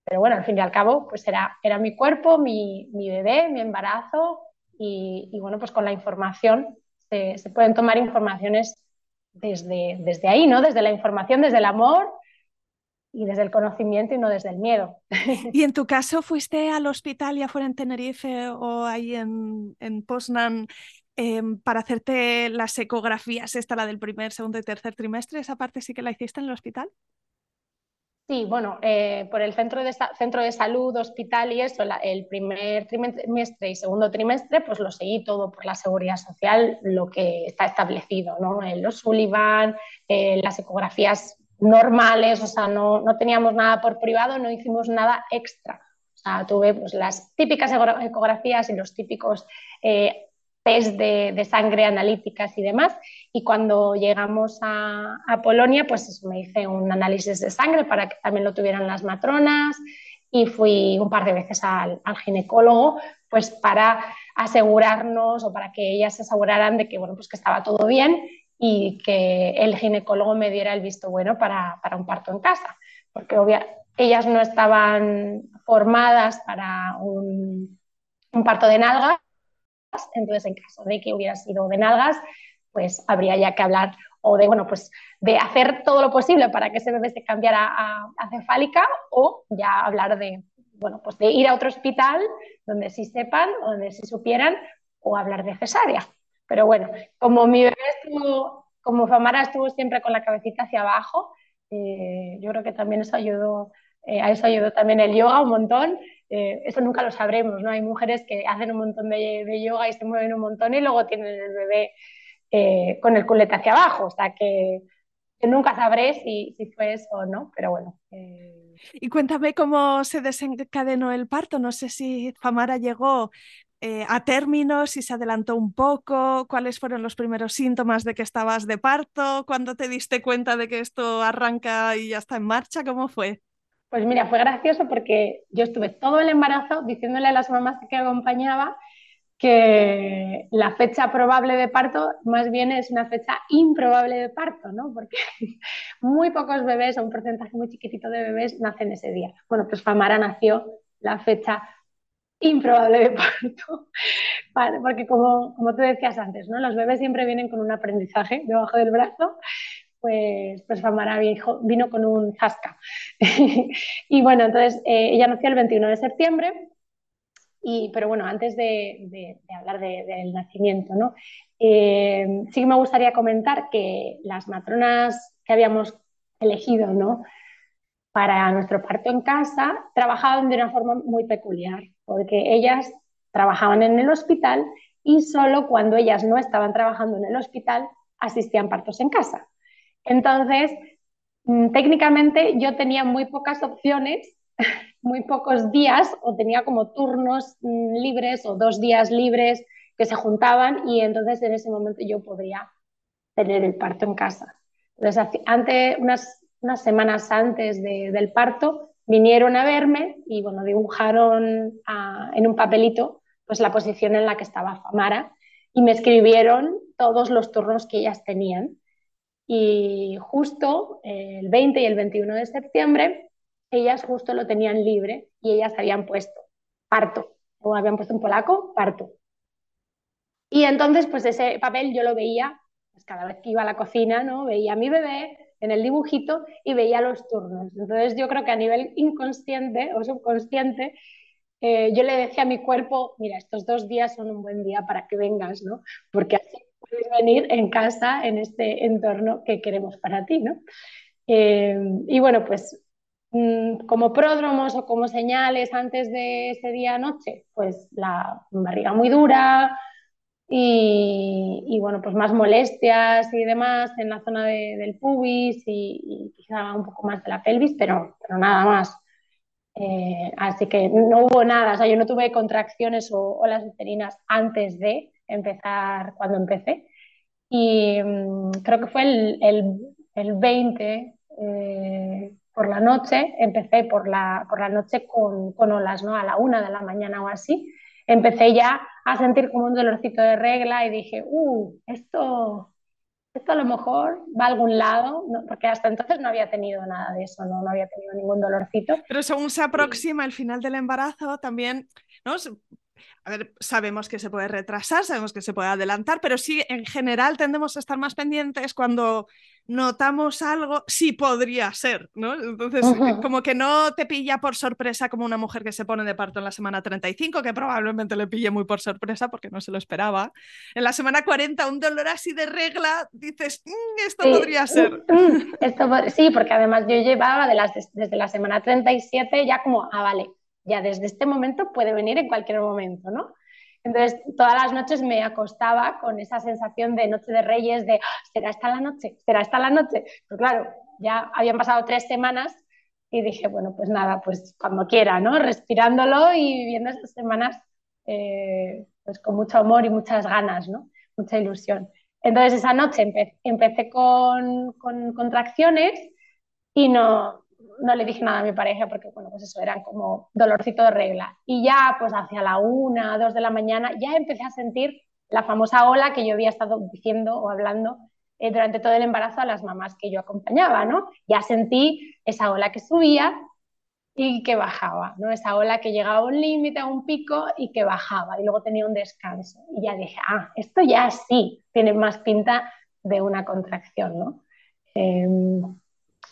pero bueno, al fin y al cabo, pues era, era mi cuerpo, mi, mi bebé, mi embarazo y, bueno, pues con la información se, se pueden tomar informaciones desde, desde ahí, ¿no? Desde la información, desde el amor y desde el conocimiento y no desde el miedo. ¿Y en tu caso fuiste al hospital ya fuera en Tenerife o ahí en, en Poznan eh, para hacerte las ecografías, esta la del primer, segundo y tercer trimestre? ¿Esa parte sí que la hiciste en el hospital? Sí, bueno, eh, por el centro de, centro de salud, hospital y eso, la, el primer trimestre y segundo trimestre, pues lo seguí todo por la seguridad social, lo que está establecido, ¿no? En los Sullivan, eh, las ecografías normales, o sea, no, no, teníamos nada por privado, no hicimos nada extra. O sea, tuve pues, las típicas ecografías y los típicos eh, test de, de, sangre analíticas y demás. Y cuando llegamos a, a Polonia, pues me hice un análisis de sangre para que también lo tuvieran las matronas y fui un par de veces al, al, ginecólogo pues para asegurarnos o para que ellas se aseguraran de que, bueno, pues que estaba todo bien y que el ginecólogo me diera el visto bueno para, para un parto en casa, porque obvia, ellas no estaban formadas para un, parto de nalgas, entonces en caso de que hubiera sido de nalgas, pues habría ya que hablar o de, bueno, pues de hacer todo lo posible para que ese bebé se cambiara a, a cefálica o ya hablar de, bueno, pues de ir a otro hospital donde sí sepan, donde sí supieran o hablar de cesárea. Pero bueno, como mi bebé estuvo, como Famara estuvo siempre con la cabecita hacia abajo, eh, yo creo que también eso ayudó, eh, a eso ayudó también el yoga un montón. Eh, eso nunca lo sabremos, ¿no? Hay mujeres que hacen un montón de, de yoga y se mueven un montón y luego tienen el bebé con el culete hacia abajo, o sea que, nunca sabré si, si, fue eso o no, pero bueno. Y cuéntame cómo se desencadenó el parto, no sé si Famara llegó eh, a término, si se adelantó un poco, cuáles fueron los primeros síntomas de que estabas de parto, cuándo te diste cuenta de que esto arranca y ya está en marcha, ¿cómo fue? Pues mira, fue gracioso porque yo estuve todo el embarazo diciéndole a las mamás que acompañaba que la fecha probable de parto más bien es una fecha improbable de parto, ¿no? Porque muy pocos bebés, o un porcentaje muy chiquitito de bebés, nacen ese día. Bueno, pues Famara nació la fecha improbable de parto, porque como, como tú decías antes, ¿no? Los bebés siempre vienen con un aprendizaje debajo del brazo, pues, pues Famara vino, vino con un zasca. y bueno, entonces eh, ella nació el 21 de septiembre, y, pero bueno, antes de, hablar de, del nacimiento, ¿no? Eh, sí que me gustaría comentar que las matronas que habíamos elegido, ¿no? para nuestro parto en casa trabajaban de una forma muy peculiar, porque ellas trabajaban en el hospital y solo cuando ellas no estaban trabajando en el hospital asistían partos en casa. Entonces, mm, técnicamente yo tenía muy pocas opciones, muy pocos días, o tenía como turnos mm, libres o dos días libres que se juntaban y entonces en ese momento yo podría tener el parto en casa. Entonces, unas unas semanas antes de, del parto, vinieron a verme y bueno, dibujaron a, en un papelito pues la posición en la que estaba Famara y me escribieron todos los turnos que ellas tenían. Y justo el 20 y el 21 de septiembre, ellas justo lo tenían libre y ellas habían puesto parto, o habían puesto en polaco parto. Y entonces, pues ese papel yo lo veía, pues cada vez que iba a la cocina, ¿no? Veía a mi bebé, en el dibujito y veía los turnos. Entonces yo creo que a nivel inconsciente o subconsciente, eh, yo le decía a mi cuerpo, mira, estos dos días son un buen día para que vengas, ¿no? Porque así puedes venir en casa, en este entorno que queremos para ti, ¿no? Eh, y bueno, pues mm, como pródromos o como señales antes de ese día noche, pues la barriga muy dura y, bueno, pues más molestias y demás en la zona del pubis y, quizá un poco más de la pelvis, pero, pero nada más. Eh, así que no hubo nada, o sea, yo no tuve contracciones o, las uterinas antes de empezar, cuando empecé. Y mm, creo que fue el, el, el 20 eh, por la noche, empecé por la, por la noche con, con, olas, ¿no? A la una de la mañana o así. Empecé ya a sentir como un dolorcito de regla y dije, uh, esto, esto a lo mejor va a algún lado, porque hasta entonces no había tenido nada de eso, no, no había tenido ningún dolorcito. Pero según se aproxima el final del embarazo, también, ¿no? A ver, sabemos que se puede retrasar, sabemos que se puede adelantar, pero sí, en general tendemos a estar más pendientes cuando notamos algo, sí podría ser, ¿no? Entonces, como que no te pilla por sorpresa como una mujer que se pone de parto en la semana 35, que probablemente le pille muy por sorpresa porque no se lo esperaba. En la semana 40, un dolor así de regla, dices, mm, esto podría ser. Mm, mm, esto, sí, porque además yo llevaba de las, desde la semana 37 ya como, ah, vale, ya desde este momento puede venir en cualquier momento, ¿no? Entonces, todas las noches me acostaba con esa sensación de noche de reyes, de, ah, ¿será esta la noche? ¿Será esta la noche? Pero claro, ya habían pasado tres semanas y dije, bueno, pues nada, pues cuando quiera, ¿no? Respirándolo y viviendo estas semanas eh, pues con mucho amor y muchas ganas, ¿no? Mucha ilusión. Entonces, esa noche empecé con contracciones y no, no le dije nada a mi pareja porque, bueno, pues eso, eran como dolorcito de regla. Y ya, pues hacia la una, dos de la mañana, ya empecé a sentir la famosa ola que yo había estado diciendo o hablando eh, durante todo el embarazo a las mamás que yo acompañaba, ¿no? Ya sentí esa ola que subía y que bajaba, ¿no? Esa ola que llegaba a un límite, a un pico y que bajaba y luego tenía un descanso. Y ya dije, ah, esto ya sí tiene más pinta de una contracción, ¿no? Em,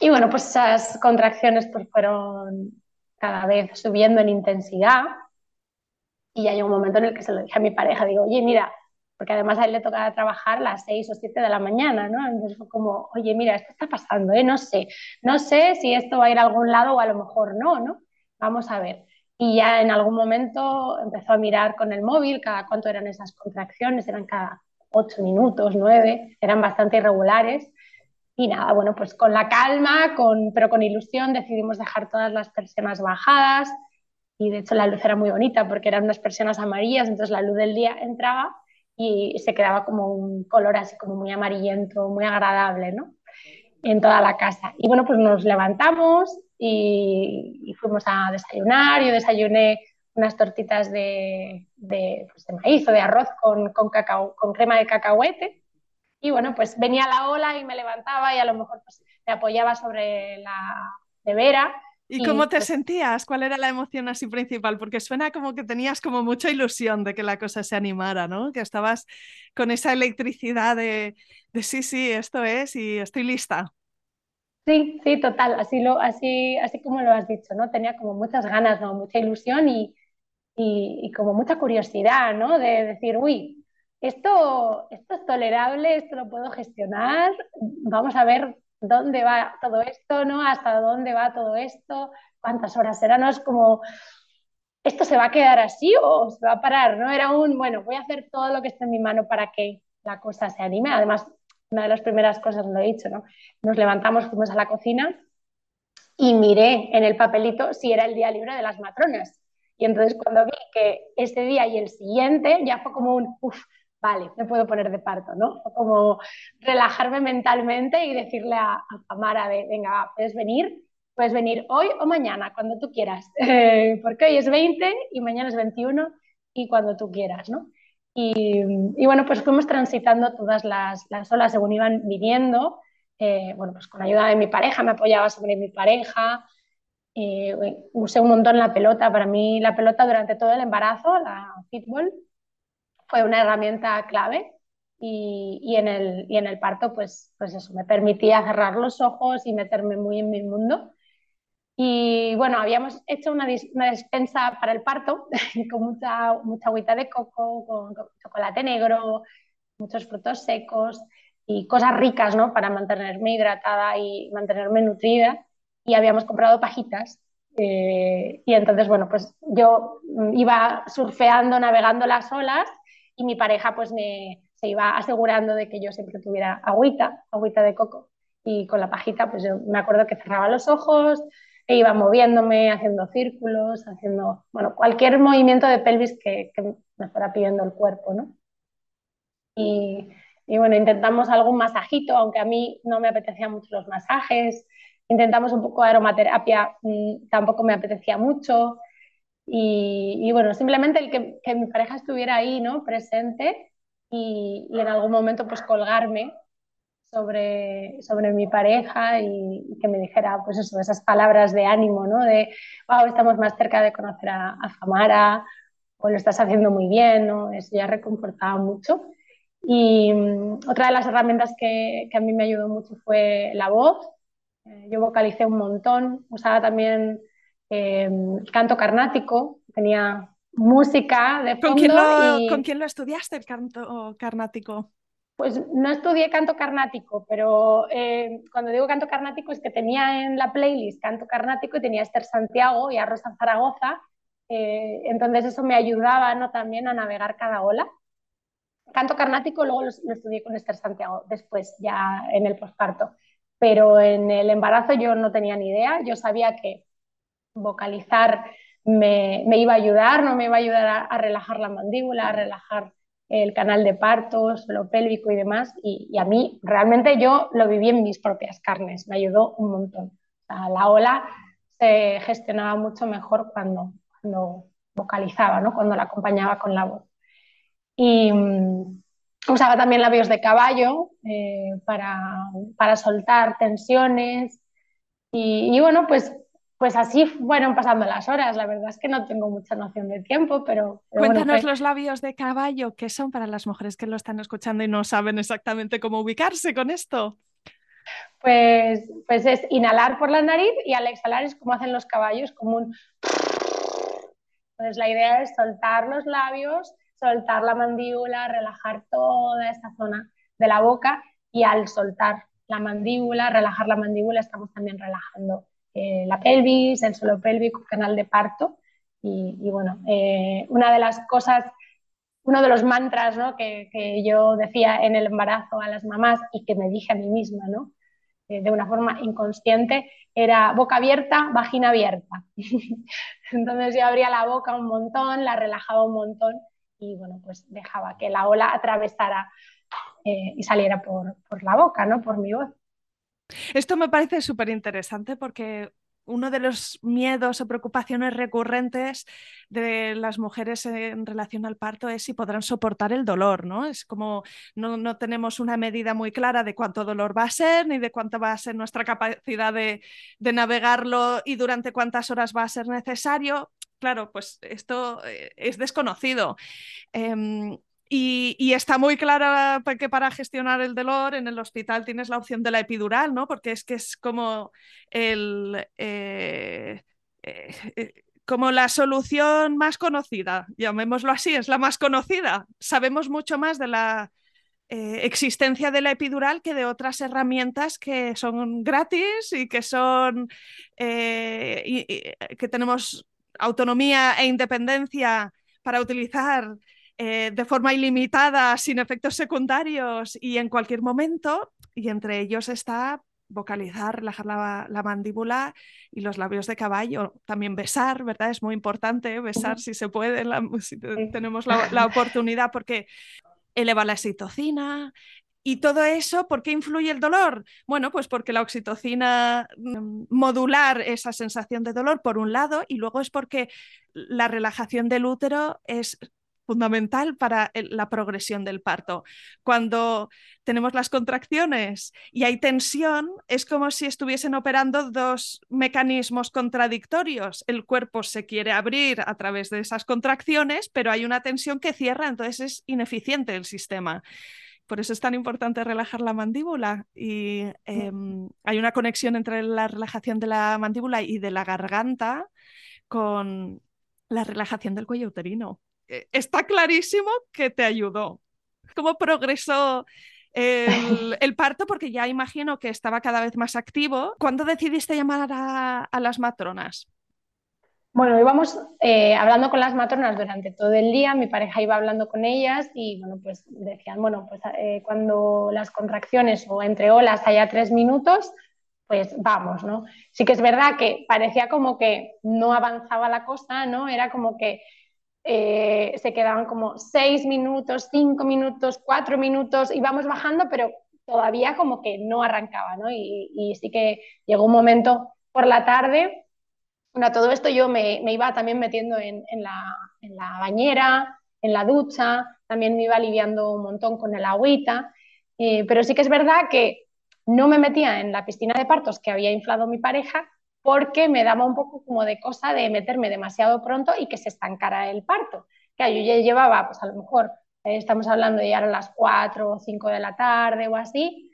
y bueno, pues esas contracciones pues fueron cada vez subiendo en intensidad y ya llegó un momento en el que se lo dije a mi pareja, digo, oye, mira, porque además a él le tocaba trabajar las 6 o 7 de la mañana, ¿no? Entonces fue como, oye, mira, esto está pasando, ¿eh? No sé, no sé si esto va a ir a algún lado o a lo mejor no, ¿no? Vamos a ver. Y ya en algún momento empezó a mirar con el móvil cada cuánto eran esas contracciones, eran cada 8 minutos, 9, eran bastante irregulares. Y nada, bueno, pues con la calma, con, pero con ilusión, decidimos dejar todas las persianas bajadas. Y de hecho la luz era muy bonita porque eran unas persianas amarillas, entonces la luz del día entraba y se quedaba como un color así como muy amarillento, muy agradable, ¿no? En toda la casa. Y bueno, pues nos levantamos y, fuimos a desayunar. Yo desayuné unas tortitas de, de, pues de maíz o de arroz con, con, cacao, con crema de cacahuete y bueno, pues venía la ola y me levantaba y a lo mejor pues, me apoyaba sobre la nevera. ¿Y, cómo te pues sentías? ¿Cuál era la emoción así principal? Porque suena como que tenías como mucha ilusión de que la cosa se animara, ¿no? Que estabas con esa electricidad de, de sí, sí, esto es y estoy lista. Sí, sí, total, así, lo, así, así como lo has dicho, ¿no? Tenía como muchas ganas, ¿no? Mucha ilusión y, y, y como mucha curiosidad, ¿no? De decir, uy, esto, esto es tolerable, esto lo puedo gestionar, vamos a ver dónde va todo esto, ¿no? Hasta dónde va todo esto, cuántas horas serán, no es como, esto se va a quedar así o se va a parar, ¿no? Era un, bueno, voy a hacer todo lo que esté en mi mano para que la cosa se anime. Además, una de las primeras cosas, lo he dicho, ¿no? Nos levantamos, fuimos a la cocina y miré en el papelito si era el día libre de las matronas. Y entonces cuando vi que ese día y el siguiente ya fue como un, uff, vale, me puedo poner de parto, ¿no? Como relajarme mentalmente y decirle a, a Amara, venga, puedes venir, puedes venir hoy o mañana, cuando tú quieras, porque hoy es 20 y mañana es 21 y cuando tú quieras, ¿no? Y, y bueno, pues fuimos transitando todas las, las olas según iban viniendo, eh, bueno, pues con ayuda de mi pareja, me apoyaba sobre mi pareja, eh, usé un montón la pelota, para mí la pelota durante todo el embarazo, la fútbol, fue una herramienta clave y, y, en el, y en el parto, pues, pues eso, me permitía cerrar los ojos y meterme muy en mi mundo. Y bueno, habíamos hecho una, una despensa para el parto con mucha, mucha agüita de coco, con, chocolate negro, muchos frutos secos y cosas ricas, ¿no? Para mantenerme hidratada y mantenerme nutrida. y habíamos comprado pajitas. Eh, y entonces, bueno, pues yo iba surfeando, navegando las olas y mi pareja pues me, se iba asegurando de que yo siempre tuviera agüita, agüita de coco. Y con la pajita, pues yo me acuerdo que cerraba los ojos e iba moviéndome, haciendo círculos, haciendo, bueno, cualquier movimiento de pelvis que, que me fuera pidiendo el cuerpo, ¿no? Y, y, bueno, intentamos algún masajito, aunque a mí no me apetecían mucho los masajes. Intentamos un poco de aromaterapia, mm, tampoco me apetecía mucho. Y, y bueno, simplemente el que, que, mi pareja estuviera ahí, ¿no? Presente y, y en algún momento pues colgarme sobre, sobre mi pareja y, y, que me dijera pues eso, esas palabras de ánimo, ¿no? De, wow, estamos más cerca de conocer a, a Famara o lo estás haciendo muy bien, ¿no? Eso ya reconfortaba mucho. Y um, otra de las herramientas que, que, a mí me ayudó mucho fue la voz. Eh, yo vocalicé un montón, usaba también eh, el canto carnático, tenía música de fondo. ¿Con quién, lo, y... ¿Con quién lo estudiaste el canto carnático? Pues no estudié canto carnático, pero eh, cuando digo canto carnático es que tenía en la playlist canto carnático y tenía Esther Santiago y a Rosa Zaragoza, eh, entonces eso me ayudaba ¿no? también a navegar cada ola. Canto carnático luego lo, lo, estudié con Esther Santiago, después ya en el posparto, pero en el embarazo yo no tenía ni idea, yo sabía que vocalizar me, me iba a ayudar, no me iba a ayudar a, relajar la mandíbula, a relajar el canal de partos, lo pélvico y demás, y, a mí realmente yo lo viví en mis propias carnes, me ayudó un montón. La ola se gestionaba mucho mejor cuando, cuando vocalizaba, ¿no? cuando la acompañaba con la voz. Y um, usaba también labios de caballo eh, para, para, soltar tensiones. Y, y bueno, pues pues así fueron pasando las horas. La verdad es que no tengo mucha noción de tiempo, pero... pero Cuéntanos bueno, los labios de caballo, ¿qué son para las mujeres que lo están escuchando y no saben exactamente cómo ubicarse con esto? Pues, pues es inhalar por la nariz y al exhalar es como hacen los caballos, como un... Entonces la idea es soltar los labios, soltar la mandíbula, relajar toda esta zona de la boca y al soltar la mandíbula, relajar la mandíbula, estamos también relajando eh, la pelvis, el suelo pélvico, canal de parto. Y, bueno, eh, una de las cosas, uno de los mantras que, yo decía en el embarazo a las mamás y que me dije a mí misma, ¿no? Eh, de una forma inconsciente, era boca abierta, vagina abierta. Entonces yo abría la boca un montón, la relajaba un montón y bueno, pues dejaba que la ola atravesara y saliera por, por la boca, ¿no? Por mi voz. Esto me parece súper interesante porque uno de los miedos o preocupaciones recurrentes de las mujeres en relación al parto es si podrán soportar el dolor, ¿no? Es como no, no, tenemos una medida muy clara de cuánto dolor va a ser, ni de cuánto va a ser nuestra capacidad de, de navegarlo y durante cuántas horas va a ser necesario. Claro, pues esto eh, es desconocido. Eh, y, está muy claro que para gestionar el dolor en el hospital tienes la opción de la epidural, ¿no? Porque es que es como el... Eh, eh, como la solución más conocida, llamémoslo así, es la más conocida. Sabemos mucho más de la eh, existencia de la epidural que de otras herramientas que son gratis y que son eh, y, que tenemos autonomía e independencia para utilizar eh, de forma ilimitada, sin efectos secundarios y en cualquier momento. Y entre ellos está vocalizar, relajar la, la, mandíbula y los labios de caballo. También besar, ¿verdad? Es muy importante besar si se puede, la, si tenemos la, la oportunidad, porque eleva la oxitocina, y todo eso, ¿por qué influye el dolor? Bueno, pues porque la oxitocina mm, modular esa sensación de dolor por un lado y luego es porque la relajación del útero es fundamental para el, la progresión del parto. Cuando tenemos las contracciones y hay tensión, es como si estuviesen operando dos mecanismos contradictorios. El cuerpo se quiere abrir a través de esas contracciones, pero hay una tensión que cierra, entonces es ineficiente el sistema. Por eso es tan importante relajar la mandíbula y eh, hay una conexión entre la relajación de la mandíbula y de la garganta con la relajación del cuello uterino. Eh, está clarísimo que te ayudó. ¿Cómo progresó el, parto porque ya imagino que estaba cada vez más activo. ¿Cuándo decidiste llamar a, las matronas? Bueno, íbamos eh, hablando con las matronas durante todo el día, mi pareja iba hablando con ellas y bueno, pues decían, bueno, pues eh, cuando las contracciones o entre olas haya tres minutos, pues vamos, ¿no? Sí que es verdad que parecía como que no avanzaba la cosa, ¿no? Era como que eh, se quedaban como seis minutos, cinco minutos, cuatro minutos, íbamos bajando, pero todavía como que no arrancaba, ¿no? Y, sí que llegó un momento por la tarde, bueno, todo esto yo me, iba también metiendo en, la, bañera, en la ducha, también me iba aliviando un montón con el agüita, eh, pero sí que es verdad que no me metía en la piscina de partos que había inflado mi pareja porque me daba un poco como de cosa de meterme demasiado pronto y que se estancara el parto. Que yo ya llevaba, pues a lo mejor, eh, estamos hablando de ya a las 4 o 5 de la tarde o así,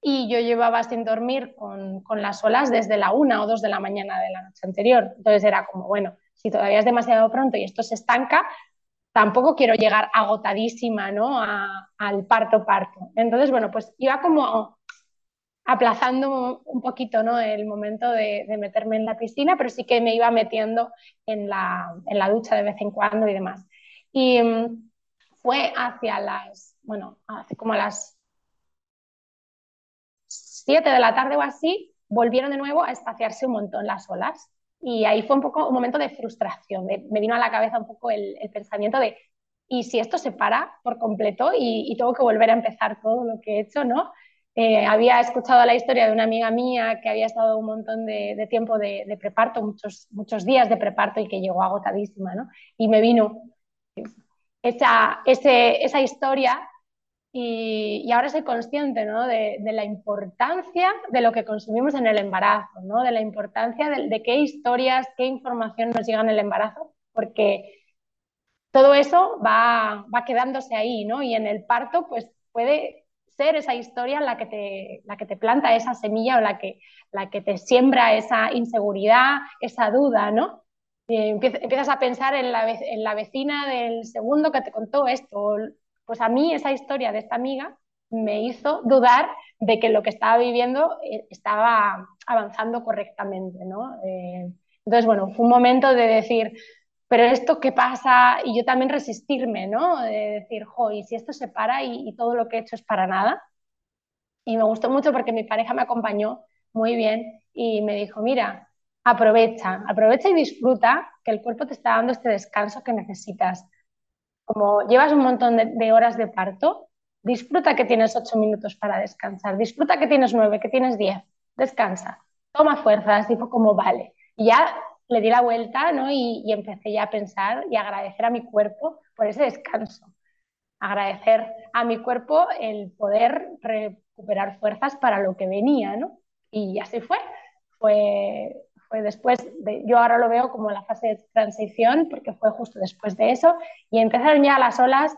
y yo llevaba sin dormir con, con las olas desde la 1 o 2 de la mañana de la noche anterior. Entonces era como, bueno, si todavía es demasiado pronto y esto se estanca, tampoco quiero llegar agotadísima ¿no? al parto parto. Entonces, bueno, pues iba como aplazando un poquito ¿no? el momento de, meterme en la piscina, pero sí que me iba metiendo en la, en la ducha de vez en cuando y demás. Y mm, fue hacia las, bueno, hace como a las 7 de la tarde o así, volvieron de nuevo a espaciarse un montón las olas. Y ahí fue un poco un momento de frustración. me vino a la cabeza un poco el, pensamiento de, ¿y si esto se para por completo y, y, tengo que volver a empezar todo lo que he hecho, ¿no? Eh, había escuchado la historia de una amiga mía que había estado un montón de, tiempo de, preparto, muchos, muchos días de preparto y que llegó agotadísima, ¿no? Y me vino esa, esa historia y, ahora soy consciente ¿no? de, la importancia de lo que consumimos en el embarazo, ¿no? de la importancia de, qué historias, qué información nos llega en el embarazo, porque todo eso va, va quedándose ahí, ¿no? Y en el parto, pues puede ser esa historia la que te, la que te planta esa semilla o la que, la que te siembra esa inseguridad, esa duda, ¿no? empiezas a pensar en la, en la vecina del segundo que te contó esto. Pues a mí esa historia de esta amiga me hizo dudar de que lo que estaba viviendo eh, estaba avanzando correctamente, ¿no? Eh, entonces, bueno, fue un momento de decir, pero esto qué pasa y yo también resistirme, ¿no? De decir, jo, y si esto se para y, todo lo que he hecho es para nada. Y me gustó mucho porque mi pareja me acompañó muy bien y me dijo, mira, aprovecha, aprovecha y disfruta que el cuerpo te está dando este descanso que necesitas. Como llevas un montón de, horas de parto, disfruta que tienes ocho minutos para descansar, disfruta que tienes nueve, que tienes diez, descansa, toma fuerzas, tipo como vale. Y ya le di la vuelta ¿no? y, empecé ya a pensar y agradecer a mi cuerpo por ese descanso. Agradecer a mi cuerpo el poder recuperar fuerzas para lo que venía, ¿no? Y así fue. Fue, fue después, de, yo ahora lo veo como la fase de transición, porque fue justo después de eso, y empezaron ya las olas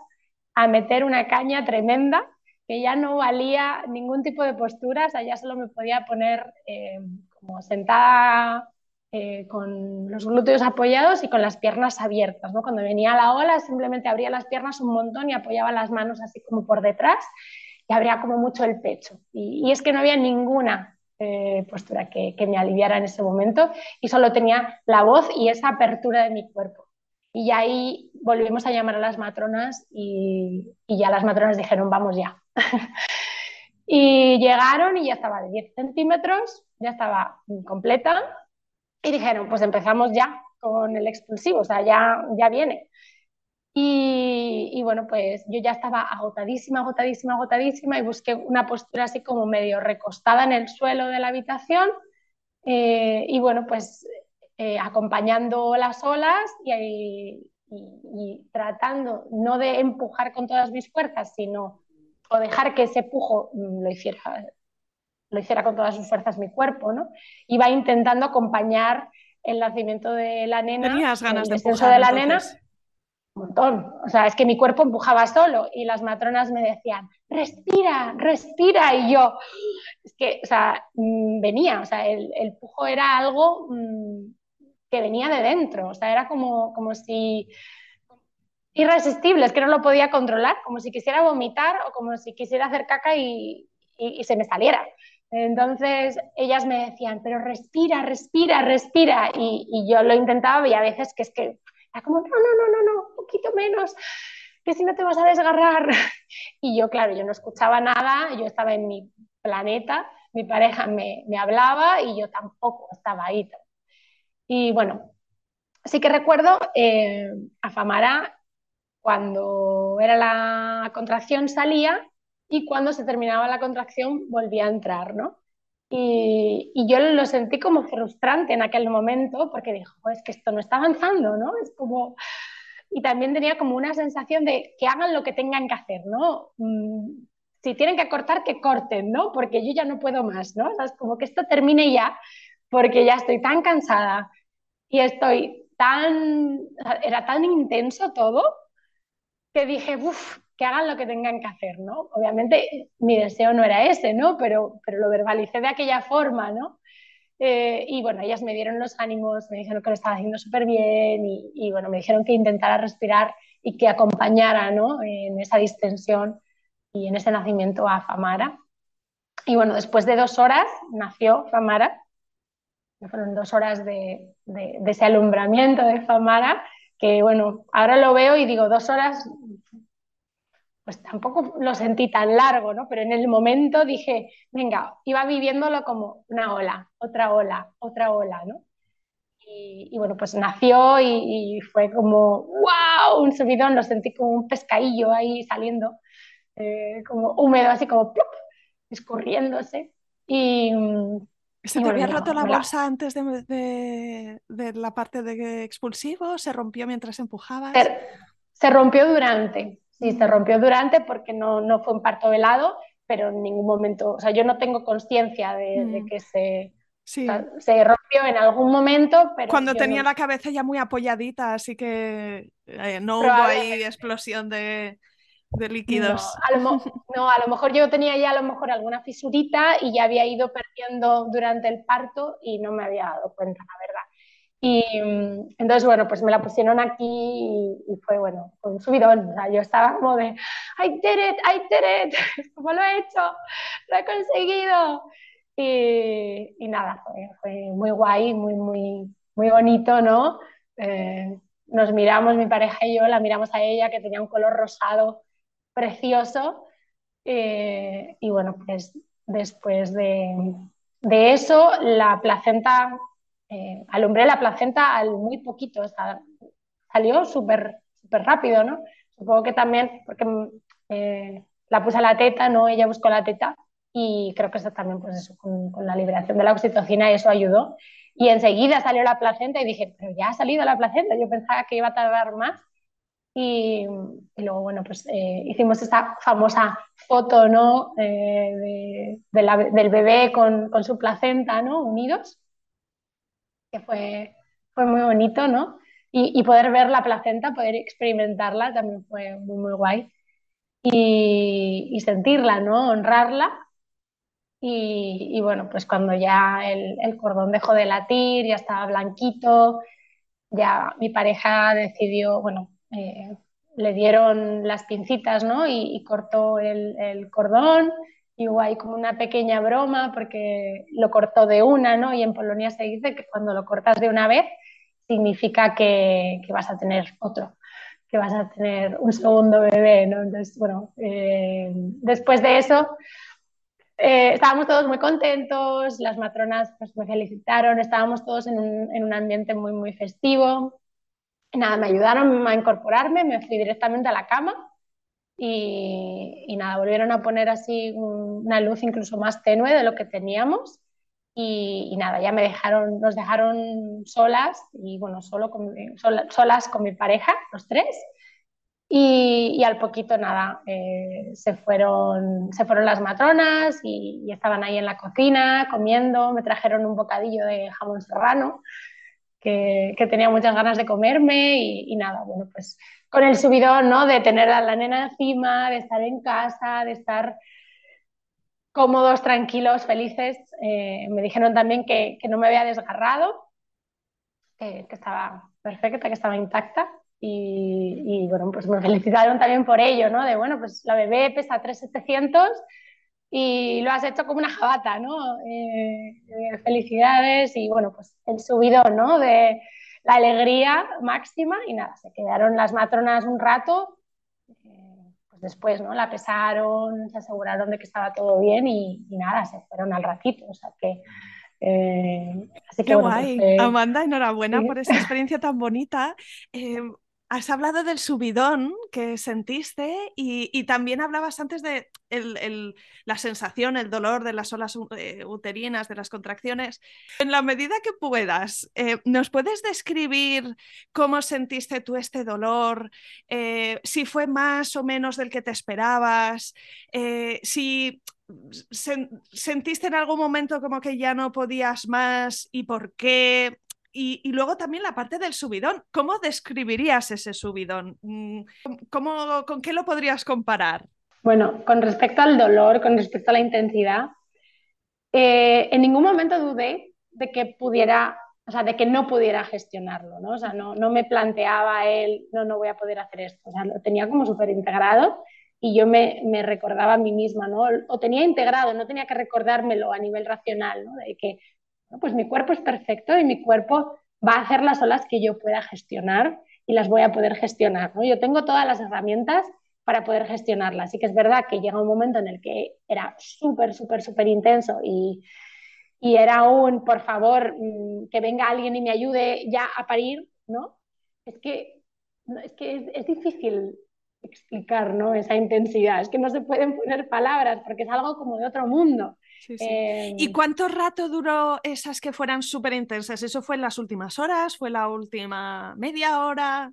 a meter una caña tremenda, que ya no valía ningún tipo de postura, o sea, ya solo me podía poner eh, como sentada eh, con los glúteos apoyados y con las piernas abiertas. ¿no? Cuando venía la ola simplemente abría las piernas un montón y apoyaba las manos así como por detrás y abría como mucho el pecho. Y, es que no había ninguna eh, postura que, me aliviara en ese momento y solo tenía la voz y esa apertura de mi cuerpo. Y ahí volvimos a llamar a las matronas y, y ya las matronas dijeron, vamos ya. y llegaron y ya estaba de 10 centímetros, ya estaba completa, y dijeron, pues empezamos ya con el expulsivo, o sea, ya, ya viene. Y, bueno, pues yo ya estaba agotadísima, agotadísima, agotadísima y busqué una postura así como medio recostada en el suelo de la habitación eh, y bueno, pues eh, acompañando las olas y, y, tratando no de empujar con todas mis fuerzas, sino o dejar que ese pujo mm, lo hiciera lo hiciera con todas sus fuerzas mi cuerpo, ¿no? Iba intentando acompañar el nacimiento de la nena, ¿Tenías ganas el de de la nena, un montón. O sea, es que mi cuerpo empujaba solo y las matronas me decían, respira, respira. Y yo, es que, o sea, mm, venía, o sea, el, el pujo era algo mm, que venía de dentro, o sea, era como, como si irresistible, es que no lo podía controlar, como si quisiera vomitar o como si quisiera hacer caca y, y, se me saliera. Entonces ellas me decían, pero respira, respira, respira. Y, y, yo lo intentaba y a veces que es que era como, no, no, no, no, no, un poquito menos, que si no te vas a desgarrar. Y yo, claro, yo no escuchaba nada, yo estaba en mi planeta, mi pareja me, me hablaba y yo tampoco estaba ahí. Y bueno, sí que recuerdo eh, a Famara cuando era la contracción salía y cuando se terminaba la contracción volvía a entrar, ¿no? Y, yo lo sentí como frustrante en aquel momento porque dijo, es que esto no está avanzando, ¿no? Es como... Y también tenía como una sensación de que hagan lo que tengan que hacer, ¿no? Mm, si tienen que cortar, que corten, ¿no? Porque yo ya no puedo más, ¿no? Es como que esto termine ya, porque ya estoy tan cansada y estoy tan... Era tan intenso todo que dije, uff, que hagan lo que tengan que hacer, ¿no? Obviamente mi deseo no era ese, ¿no? Pero, pero lo verbalicé de aquella forma, ¿no? Eh, y bueno, ellas me dieron los ánimos, me dijeron que lo estaba haciendo súper bien y, bueno, me dijeron que intentara respirar y que acompañara, ¿no? En esa distensión y en ese nacimiento a Famara. Y bueno, después de dos horas nació Famara. Fueron dos horas de, de, de ese alumbramiento de Famara que bueno, ahora lo veo y digo, dos horas, pues tampoco lo sentí tan largo, ¿no? Pero en el momento dije, venga, iba viviéndolo como una ola, otra ola, otra ola, ¿no? Y, bueno, pues nació y, fue como, wow, un subidón, lo sentí como un pescadillo ahí saliendo, eh, como húmedo, así como ¡plup! escurriéndose. Y, ¿Se te había roto la bolsa antes de, la parte de expulsivo? ¿Se rompió mientras empujabas? Se, rompió durante, sí, se mm. rompió durante porque no, no, fue un parto velado, pero en ningún momento, o sea, yo no tengo conciencia de, mm. que se, se rompió en algún momento, pero... Cuando tenía la cabeza ya muy apoyadita, así que eh, no hubo ahí explosión de de líquidos. No a, lo, mejor yo tenía ya a lo mejor alguna fisurita y ya había ido perdiendo durante el parto y no me había dado cuenta, la verdad. Y mm, entonces, bueno, pues me la pusieron aquí y, fue, bueno, un subidón. O sea, yo estaba como de, I did it, I did it, como lo he hecho, lo he conseguido. Y, y nada, fue, fue, muy guay, muy, muy, muy bonito, ¿no? Eh, nos miramos, mi pareja y yo, la miramos a ella que tenía un color rosado precioso. Eh, y bueno, pues después de, de eso, la placenta, eh, alumbré la placenta al muy poquito, salió súper súper rápido, ¿no? Supongo que también porque eh, la puse a la teta, ¿no? Ella buscó la teta y creo que eso también, pues eso, con, con la liberación de la oxitocina, eso ayudó. Y enseguida salió la placenta y dije, pero ya ha salido la placenta, yo pensaba que iba a tardar más y, luego, bueno, pues eh, hicimos esa famosa foto, ¿no? Eh, de, del bebé con, con, su placenta, ¿no? Unidos, que fue, fue muy bonito, ¿no? Y, y, poder ver la placenta, poder experimentarla también fue muy, muy guay. Y, y sentirla, ¿no? Honrarla. Y, y, bueno, pues cuando ya el, el cordón dejó de latir, ya estaba blanquito, ya mi pareja decidió, bueno, eh, le dieron las pincitas ¿no? y, cortó el, cordón. Y hubo ahí como una pequeña broma porque lo cortó de una, ¿no? Y en Polonia se dice que cuando lo cortas de una vez significa que, que vas a tener otro, que vas a tener un segundo bebé, ¿no? Entonces, bueno, eh, después de eso eh, estábamos todos muy contentos, las matronas pues, me felicitaron, estábamos todos en un, en un ambiente muy, muy festivo nada, me ayudaron a incorporarme, me fui directamente a la cama y, nada, volvieron a poner así una luz incluso más tenue de lo que teníamos y, nada, ya me dejaron, nos dejaron solas y bueno, solo con, solas con mi pareja, los tres. Y, al poquito nada, eh, se, fueron, se fueron las matronas y, estaban ahí en la cocina comiendo, me trajeron un bocadillo de jamón serrano que, tenía muchas ganas de comerme y, nada, bueno, pues con el subidón, ¿no? De tener a la nena encima, de estar en casa, de estar cómodos, tranquilos, felices. Eh, me dijeron también que, no me había desgarrado, que, estaba perfecta, que estaba intacta. y, bueno, pues me felicitaron también por ello, ¿no? De, bueno, pues la bebé pesa 3,700 y lo has hecho como una jabata, ¿no? Eh, eh, felicidades y bueno, pues el subido, ¿no? De la alegría máxima y nada, se quedaron las matronas un rato, eh, pues después, ¿no? La pesaron, se aseguraron de que estaba todo bien y, nada, se fueron al ratito, o sea que... así que, Qué guay. Pues, Amanda, enhorabuena por esta experiencia tan bonita. Has hablado del subidón que sentiste y, también hablabas antes de la sensación, el dolor de las olas eh, uterinas, de las contracciones. En la medida que puedas, eh, ¿nos puedes describir cómo sentiste tú este dolor? Eh, si fue más o menos del que te esperabas, si sentiste en algún momento como que ya no podías más y por qué. Y, luego también la parte del subidón. ¿Cómo describirías ese subidón? Mm, ¿Cómo, ¿Con qué lo podrías comparar? Bueno, con respecto al dolor, con respecto a la intensidad, eh, en ningún momento dudé de que pudiera, o sea, de que no pudiera gestionarlo, ¿no? O sea, no, no me planteaba él, no, no voy a poder hacer esto. O sea, lo tenía como súper integrado y yo me, me, recordaba a mí misma, ¿no? O tenía integrado, no tenía que recordármelo a nivel racional, ¿no? De que pues mi cuerpo es perfecto y mi cuerpo va a hacer las olas que yo pueda gestionar y las voy a poder gestionar. ¿no? Yo tengo todas las herramientas para poder gestionarlas. Así que es verdad que llega un momento en el que era súper, súper, súper intenso y, y, era un, por favor, mm, que venga alguien y me ayude ya a parir, ¿no? Es que, es, que es, difícil explicar ¿no? esa intensidad, es que no se pueden poner palabras porque es algo como de otro mundo. ¿Y em, cuánto rato duró esas que fueran súper intensas? ¿Eso fue en las últimas horas? ¿Fue la última media hora?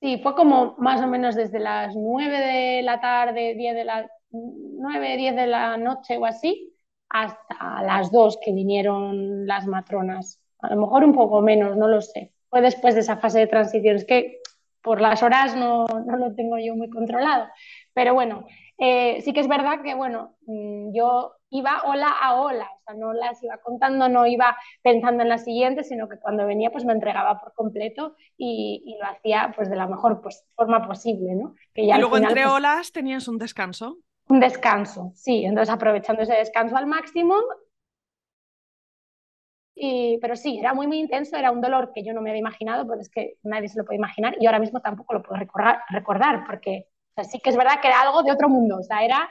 Sí, fue como más o menos desde las 9 de la tarde, 10 de la 9, 10 de la noche o así, hasta las 2 que vinieron las matronas. A lo mejor un poco menos, no lo sé. Fue después de esa fase de transición. Es que por las horas no, no lo tengo yo muy controlado. Pero bueno, eh, sí que es verdad que, bueno, mm, yo iba ola a ola, o sea, no las iba contando, no iba pensando en la siguiente, sino que cuando venía pues me entregaba por completo y, lo hacía pues de la mejor pues, forma posible, ¿no? Que ya y luego entre pues olas tenías un descanso. Un descanso, sí, entonces aprovechando ese descanso al máximo. Y, pero sí, era muy, muy intenso, era un dolor que yo no me había imaginado, porque es que nadie se lo puede imaginar y ahora mismo tampoco lo puedo recordar, recordar porque Así que es verdad que era algo de otro mundo, o sea, era,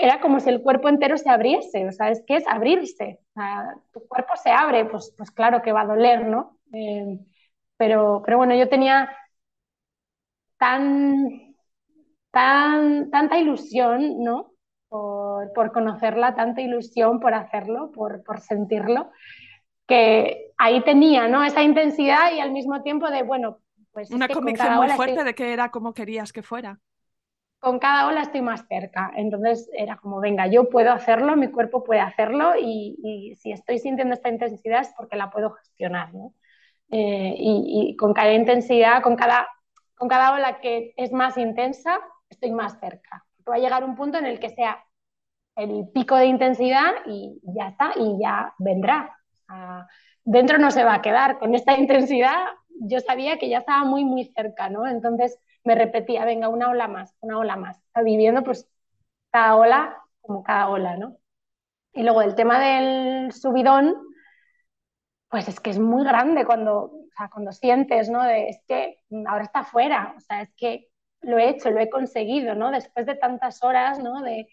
era como si el cuerpo entero se abriese, o sea, es que es abrirse, tu cuerpo se abre, pues, pues claro que va a doler, ¿no? Eh, pero, pero bueno, yo tenía tan, tan, tanta ilusión, ¿no? Por, por, conocerla, tanta ilusión por hacerlo, por, por sentirlo, que ahí tenía, ¿no? Esa intensidad y al mismo tiempo de, bueno, pues Una convicción muy fuerte de que era como querías que fuera. Con cada ola estoy más cerca, entonces era como, venga, yo puedo hacerlo, mi cuerpo puede hacerlo y, si estoy sintiendo esta intensidad es porque la puedo gestionar. ¿no? Eh, y, con cada intensidad, con cada, con cada ola que es más intensa, estoy más cerca. Va a llegar un punto en el que sea el pico de intensidad y ya está, y ya vendrá. dentro no se va a quedar. Con esta intensidad yo sabía que ya estaba muy, muy cerca, ¿no? Entonces me repetía, venga, una ola más, una ola más. Está viviendo pues cada ola como cada ola, ¿no? Y luego el tema del subidón, pues es que es muy grande cuando, o sea, cuando sientes, ¿no? De, es que ahora está fuera, o sea, es que lo he hecho, lo he conseguido, ¿no? Después de tantas horas, ¿no? De,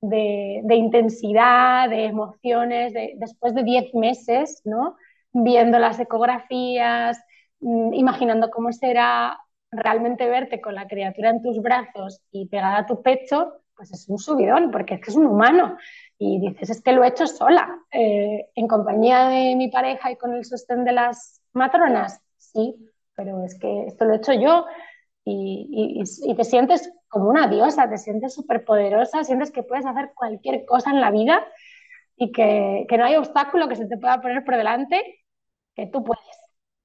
de, de intensidad, de emociones, de, después de 10 meses, ¿no? Viendo las ecografías, Mm, imaginando cómo será realmente verte con la criatura en tus brazos y pegada a tu pecho, pues es un subidón, porque es que es un humano. Y dices, es que lo he hecho sola, eh, en compañía de mi pareja y con el sostén de las matronas. Sí, pero es que esto lo he hecho yo. Y, te sientes como una diosa, te sientes súper poderosa, sientes que puedes hacer cualquier cosa en la vida y que, que no hay obstáculo que se te pueda poner por delante que tú puedes.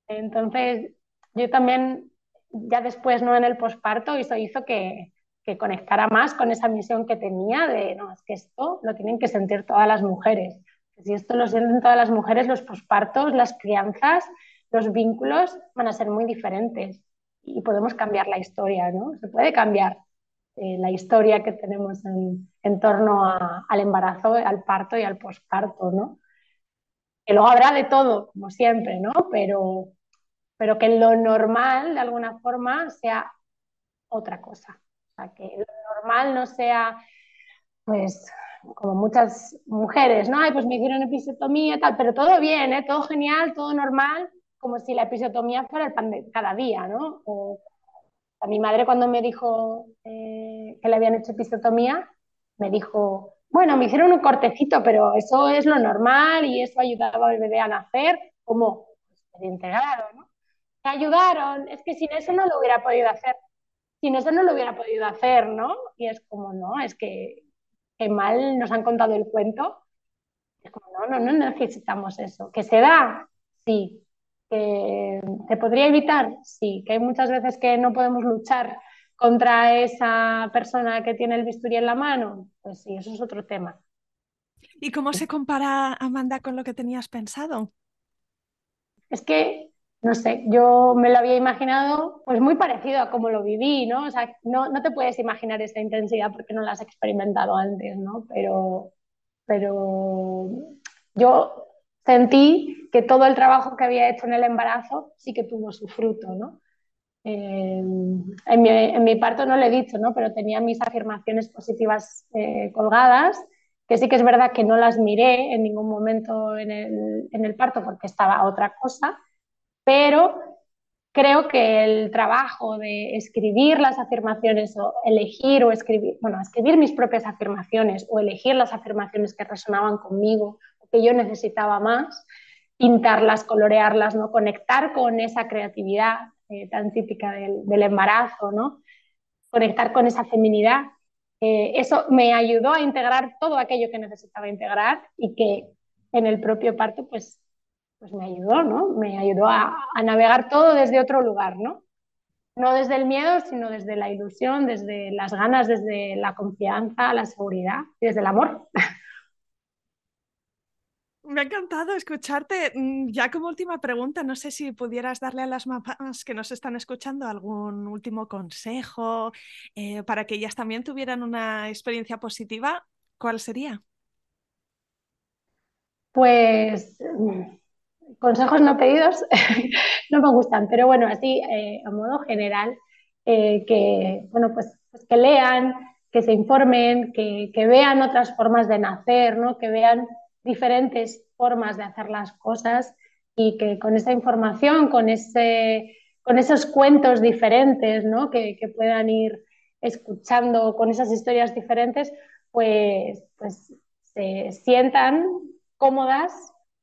Entonces, yo también, ya después, ¿no? En el posparto, eso hizo que, que conectara más con esa misión que tenía de, no, es que esto lo tienen que sentir todas las mujeres. Si esto lo sienten todas las mujeres, los pospartos, las crianzas, los vínculos van a ser muy diferentes y podemos cambiar la historia, ¿no? Se puede cambiar eh, la historia que tenemos en, en torno al embarazo, al parto y al posparto, ¿no? Que luego habrá de todo, como siempre, ¿no? Pero, pero que lo normal, de alguna forma, sea otra cosa. O sea, que lo normal no sea, pues, como muchas mujeres, ¿no? Ay, pues me hicieron episiotomía y tal, pero todo bien, ¿eh? Todo genial, todo normal, como si la episiotomía fuera el pan de cada día, ¿no? O, a mi madre cuando me dijo eh, que le habían hecho episiotomía, me dijo, bueno, me hicieron un cortecito, pero eso es lo normal y eso ayudaba al bebé a nacer, como pues, integrado, ¿no? Me ayudaron, es que sin eso no lo hubiera podido hacer, sin eso no lo hubiera podido hacer, ¿no? Y es como, no, es que, que mal nos han contado el cuento, es como, no, no, no necesitamos eso, que se da, sí, que ¿Se podría evitar? Sí, que hay muchas veces que no podemos luchar contra esa persona que tiene el bisturí en la mano. Pues sí, eso es otro tema. ¿Y cómo se compara Amanda con lo que tenías pensado? Es que, no sé, yo me lo había imaginado pues muy parecido a cómo lo viví, ¿no? O sea, no, no te puedes imaginar esa intensidad porque no la has experimentado antes, ¿no? Pero, pero yo sentí que todo el trabajo que había hecho en el embarazo sí que tuvo su fruto, ¿no? Eh, en, mi, parto no lo he dicho, ¿no? Pero tenía mis afirmaciones positivas eh, colgadas, que sí que es verdad que no las miré en ningún momento en el, en el parto porque estaba otra cosa, pero creo que el trabajo de escribir las afirmaciones o elegir o escribir, bueno, escribir mis propias afirmaciones o elegir las afirmaciones que resonaban conmigo que yo necesitaba más, pintarlas, colorearlas, ¿no? conectar con esa creatividad eh, tan típica del, embarazo, ¿no? conectar con esa feminidad. Eh, eso me ayudó a integrar todo aquello que necesitaba integrar y que en el propio parto pues, pues me ayudó, ¿no? Me ayudó a, a navegar todo desde otro lugar, ¿no? No desde el miedo, sino desde la ilusión, desde las ganas, desde la confianza, la seguridad y desde el amor. Me ha encantado escucharte. Mm, ya como última pregunta, no sé si pudieras darle a las mamás que nos están escuchando algún último consejo eh, para que ellas también tuvieran una experiencia positiva. ¿Cuál sería? Pues mm, consejos no pedidos no me gustan, pero bueno, así eh, a modo general, eh, que bueno, pues, pues, que lean, que se informen, que, que vean otras formas de nacer, ¿no? que vean diferentes formas de hacer las cosas y que con esa información, con, ese, con esos cuentos diferentes ¿no? que, que, puedan ir escuchando, con esas historias diferentes, pues, pues se sientan cómodas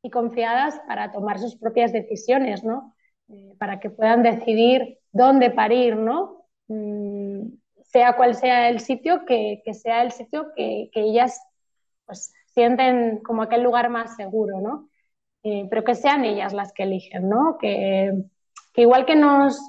y confiadas para tomar sus propias decisiones, ¿no? Eh, para que puedan decidir dónde parir, ¿no? Mm, sea cual sea el sitio, que, que sea el sitio que, que ellas pues, sienten como aquel lugar más seguro, ¿no? Eh, pero que sean ellas las que eligen, ¿no? Que, que, igual que nos,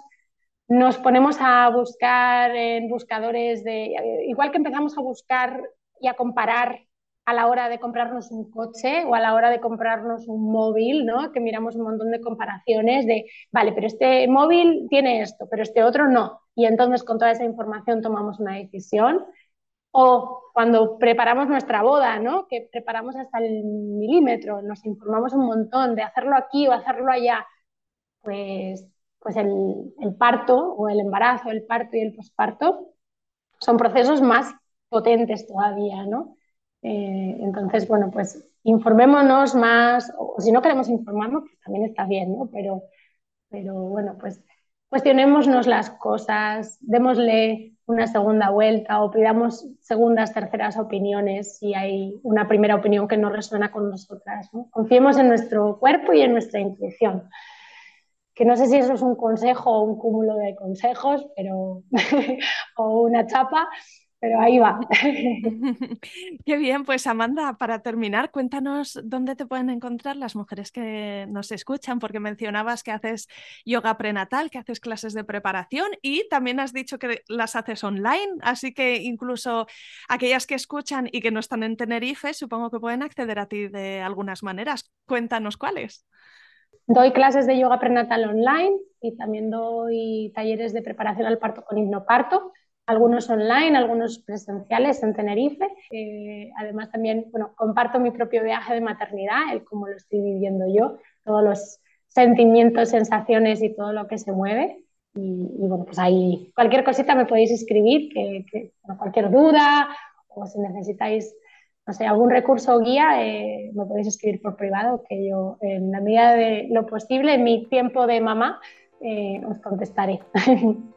nos ponemos a buscar en buscadores de... Igual que empezamos a buscar y a comparar a la hora de comprarnos un coche o a la hora de comprarnos un móvil, ¿no? Que miramos un montón de comparaciones de, vale, pero este móvil tiene esto, pero este otro no. Y entonces con toda esa información tomamos una decisión. O cuando preparamos nuestra boda, ¿no? que preparamos hasta el milímetro, nos informamos un montón de hacerlo aquí o hacerlo allá, pues, pues el, el parto o el embarazo, el parto y el posparto son procesos más potentes todavía, ¿no? Eh, entonces, bueno, pues informémonos más, o si no queremos informarnos, pues también está bien, ¿no? Pero, pero bueno, pues cuestionémonos las cosas, démosle una segunda vuelta o pidamos segundas, terceras opiniones si hay una primera opinión que no resuena con nosotras. Confiemos en nuestro cuerpo y en nuestra intuición. Que no sé si eso es un consejo o un cúmulo de consejos, pero o una chapa, pero ahí va. Qué bien, pues Amanda, para terminar, cuéntanos dónde te pueden encontrar las mujeres que nos escuchan, porque mencionabas que haces yoga prenatal, que haces clases de preparación y también has dicho que las haces online, así que incluso aquellas que escuchan y que no están en Tenerife, supongo que pueden acceder a ti de algunas maneras. Cuéntanos cuáles. Doy clases de yoga prenatal online y también doy talleres de preparación al parto con hipnoparto, algunos online, algunos presenciales en Tenerife. Eh, además también bueno, comparto mi propio viaje de maternidad, el cómo lo estoy viviendo yo, todos los sentimientos, sensaciones y todo lo que se mueve. Y, bueno, pues ahí cualquier cosita me podéis escribir, que, cualquier duda o si necesitáis no sé, algún recurso o guía, eh, me podéis escribir por privado, que yo, en la medida de lo posible, en mi tiempo de mamá, eh, os contestaré.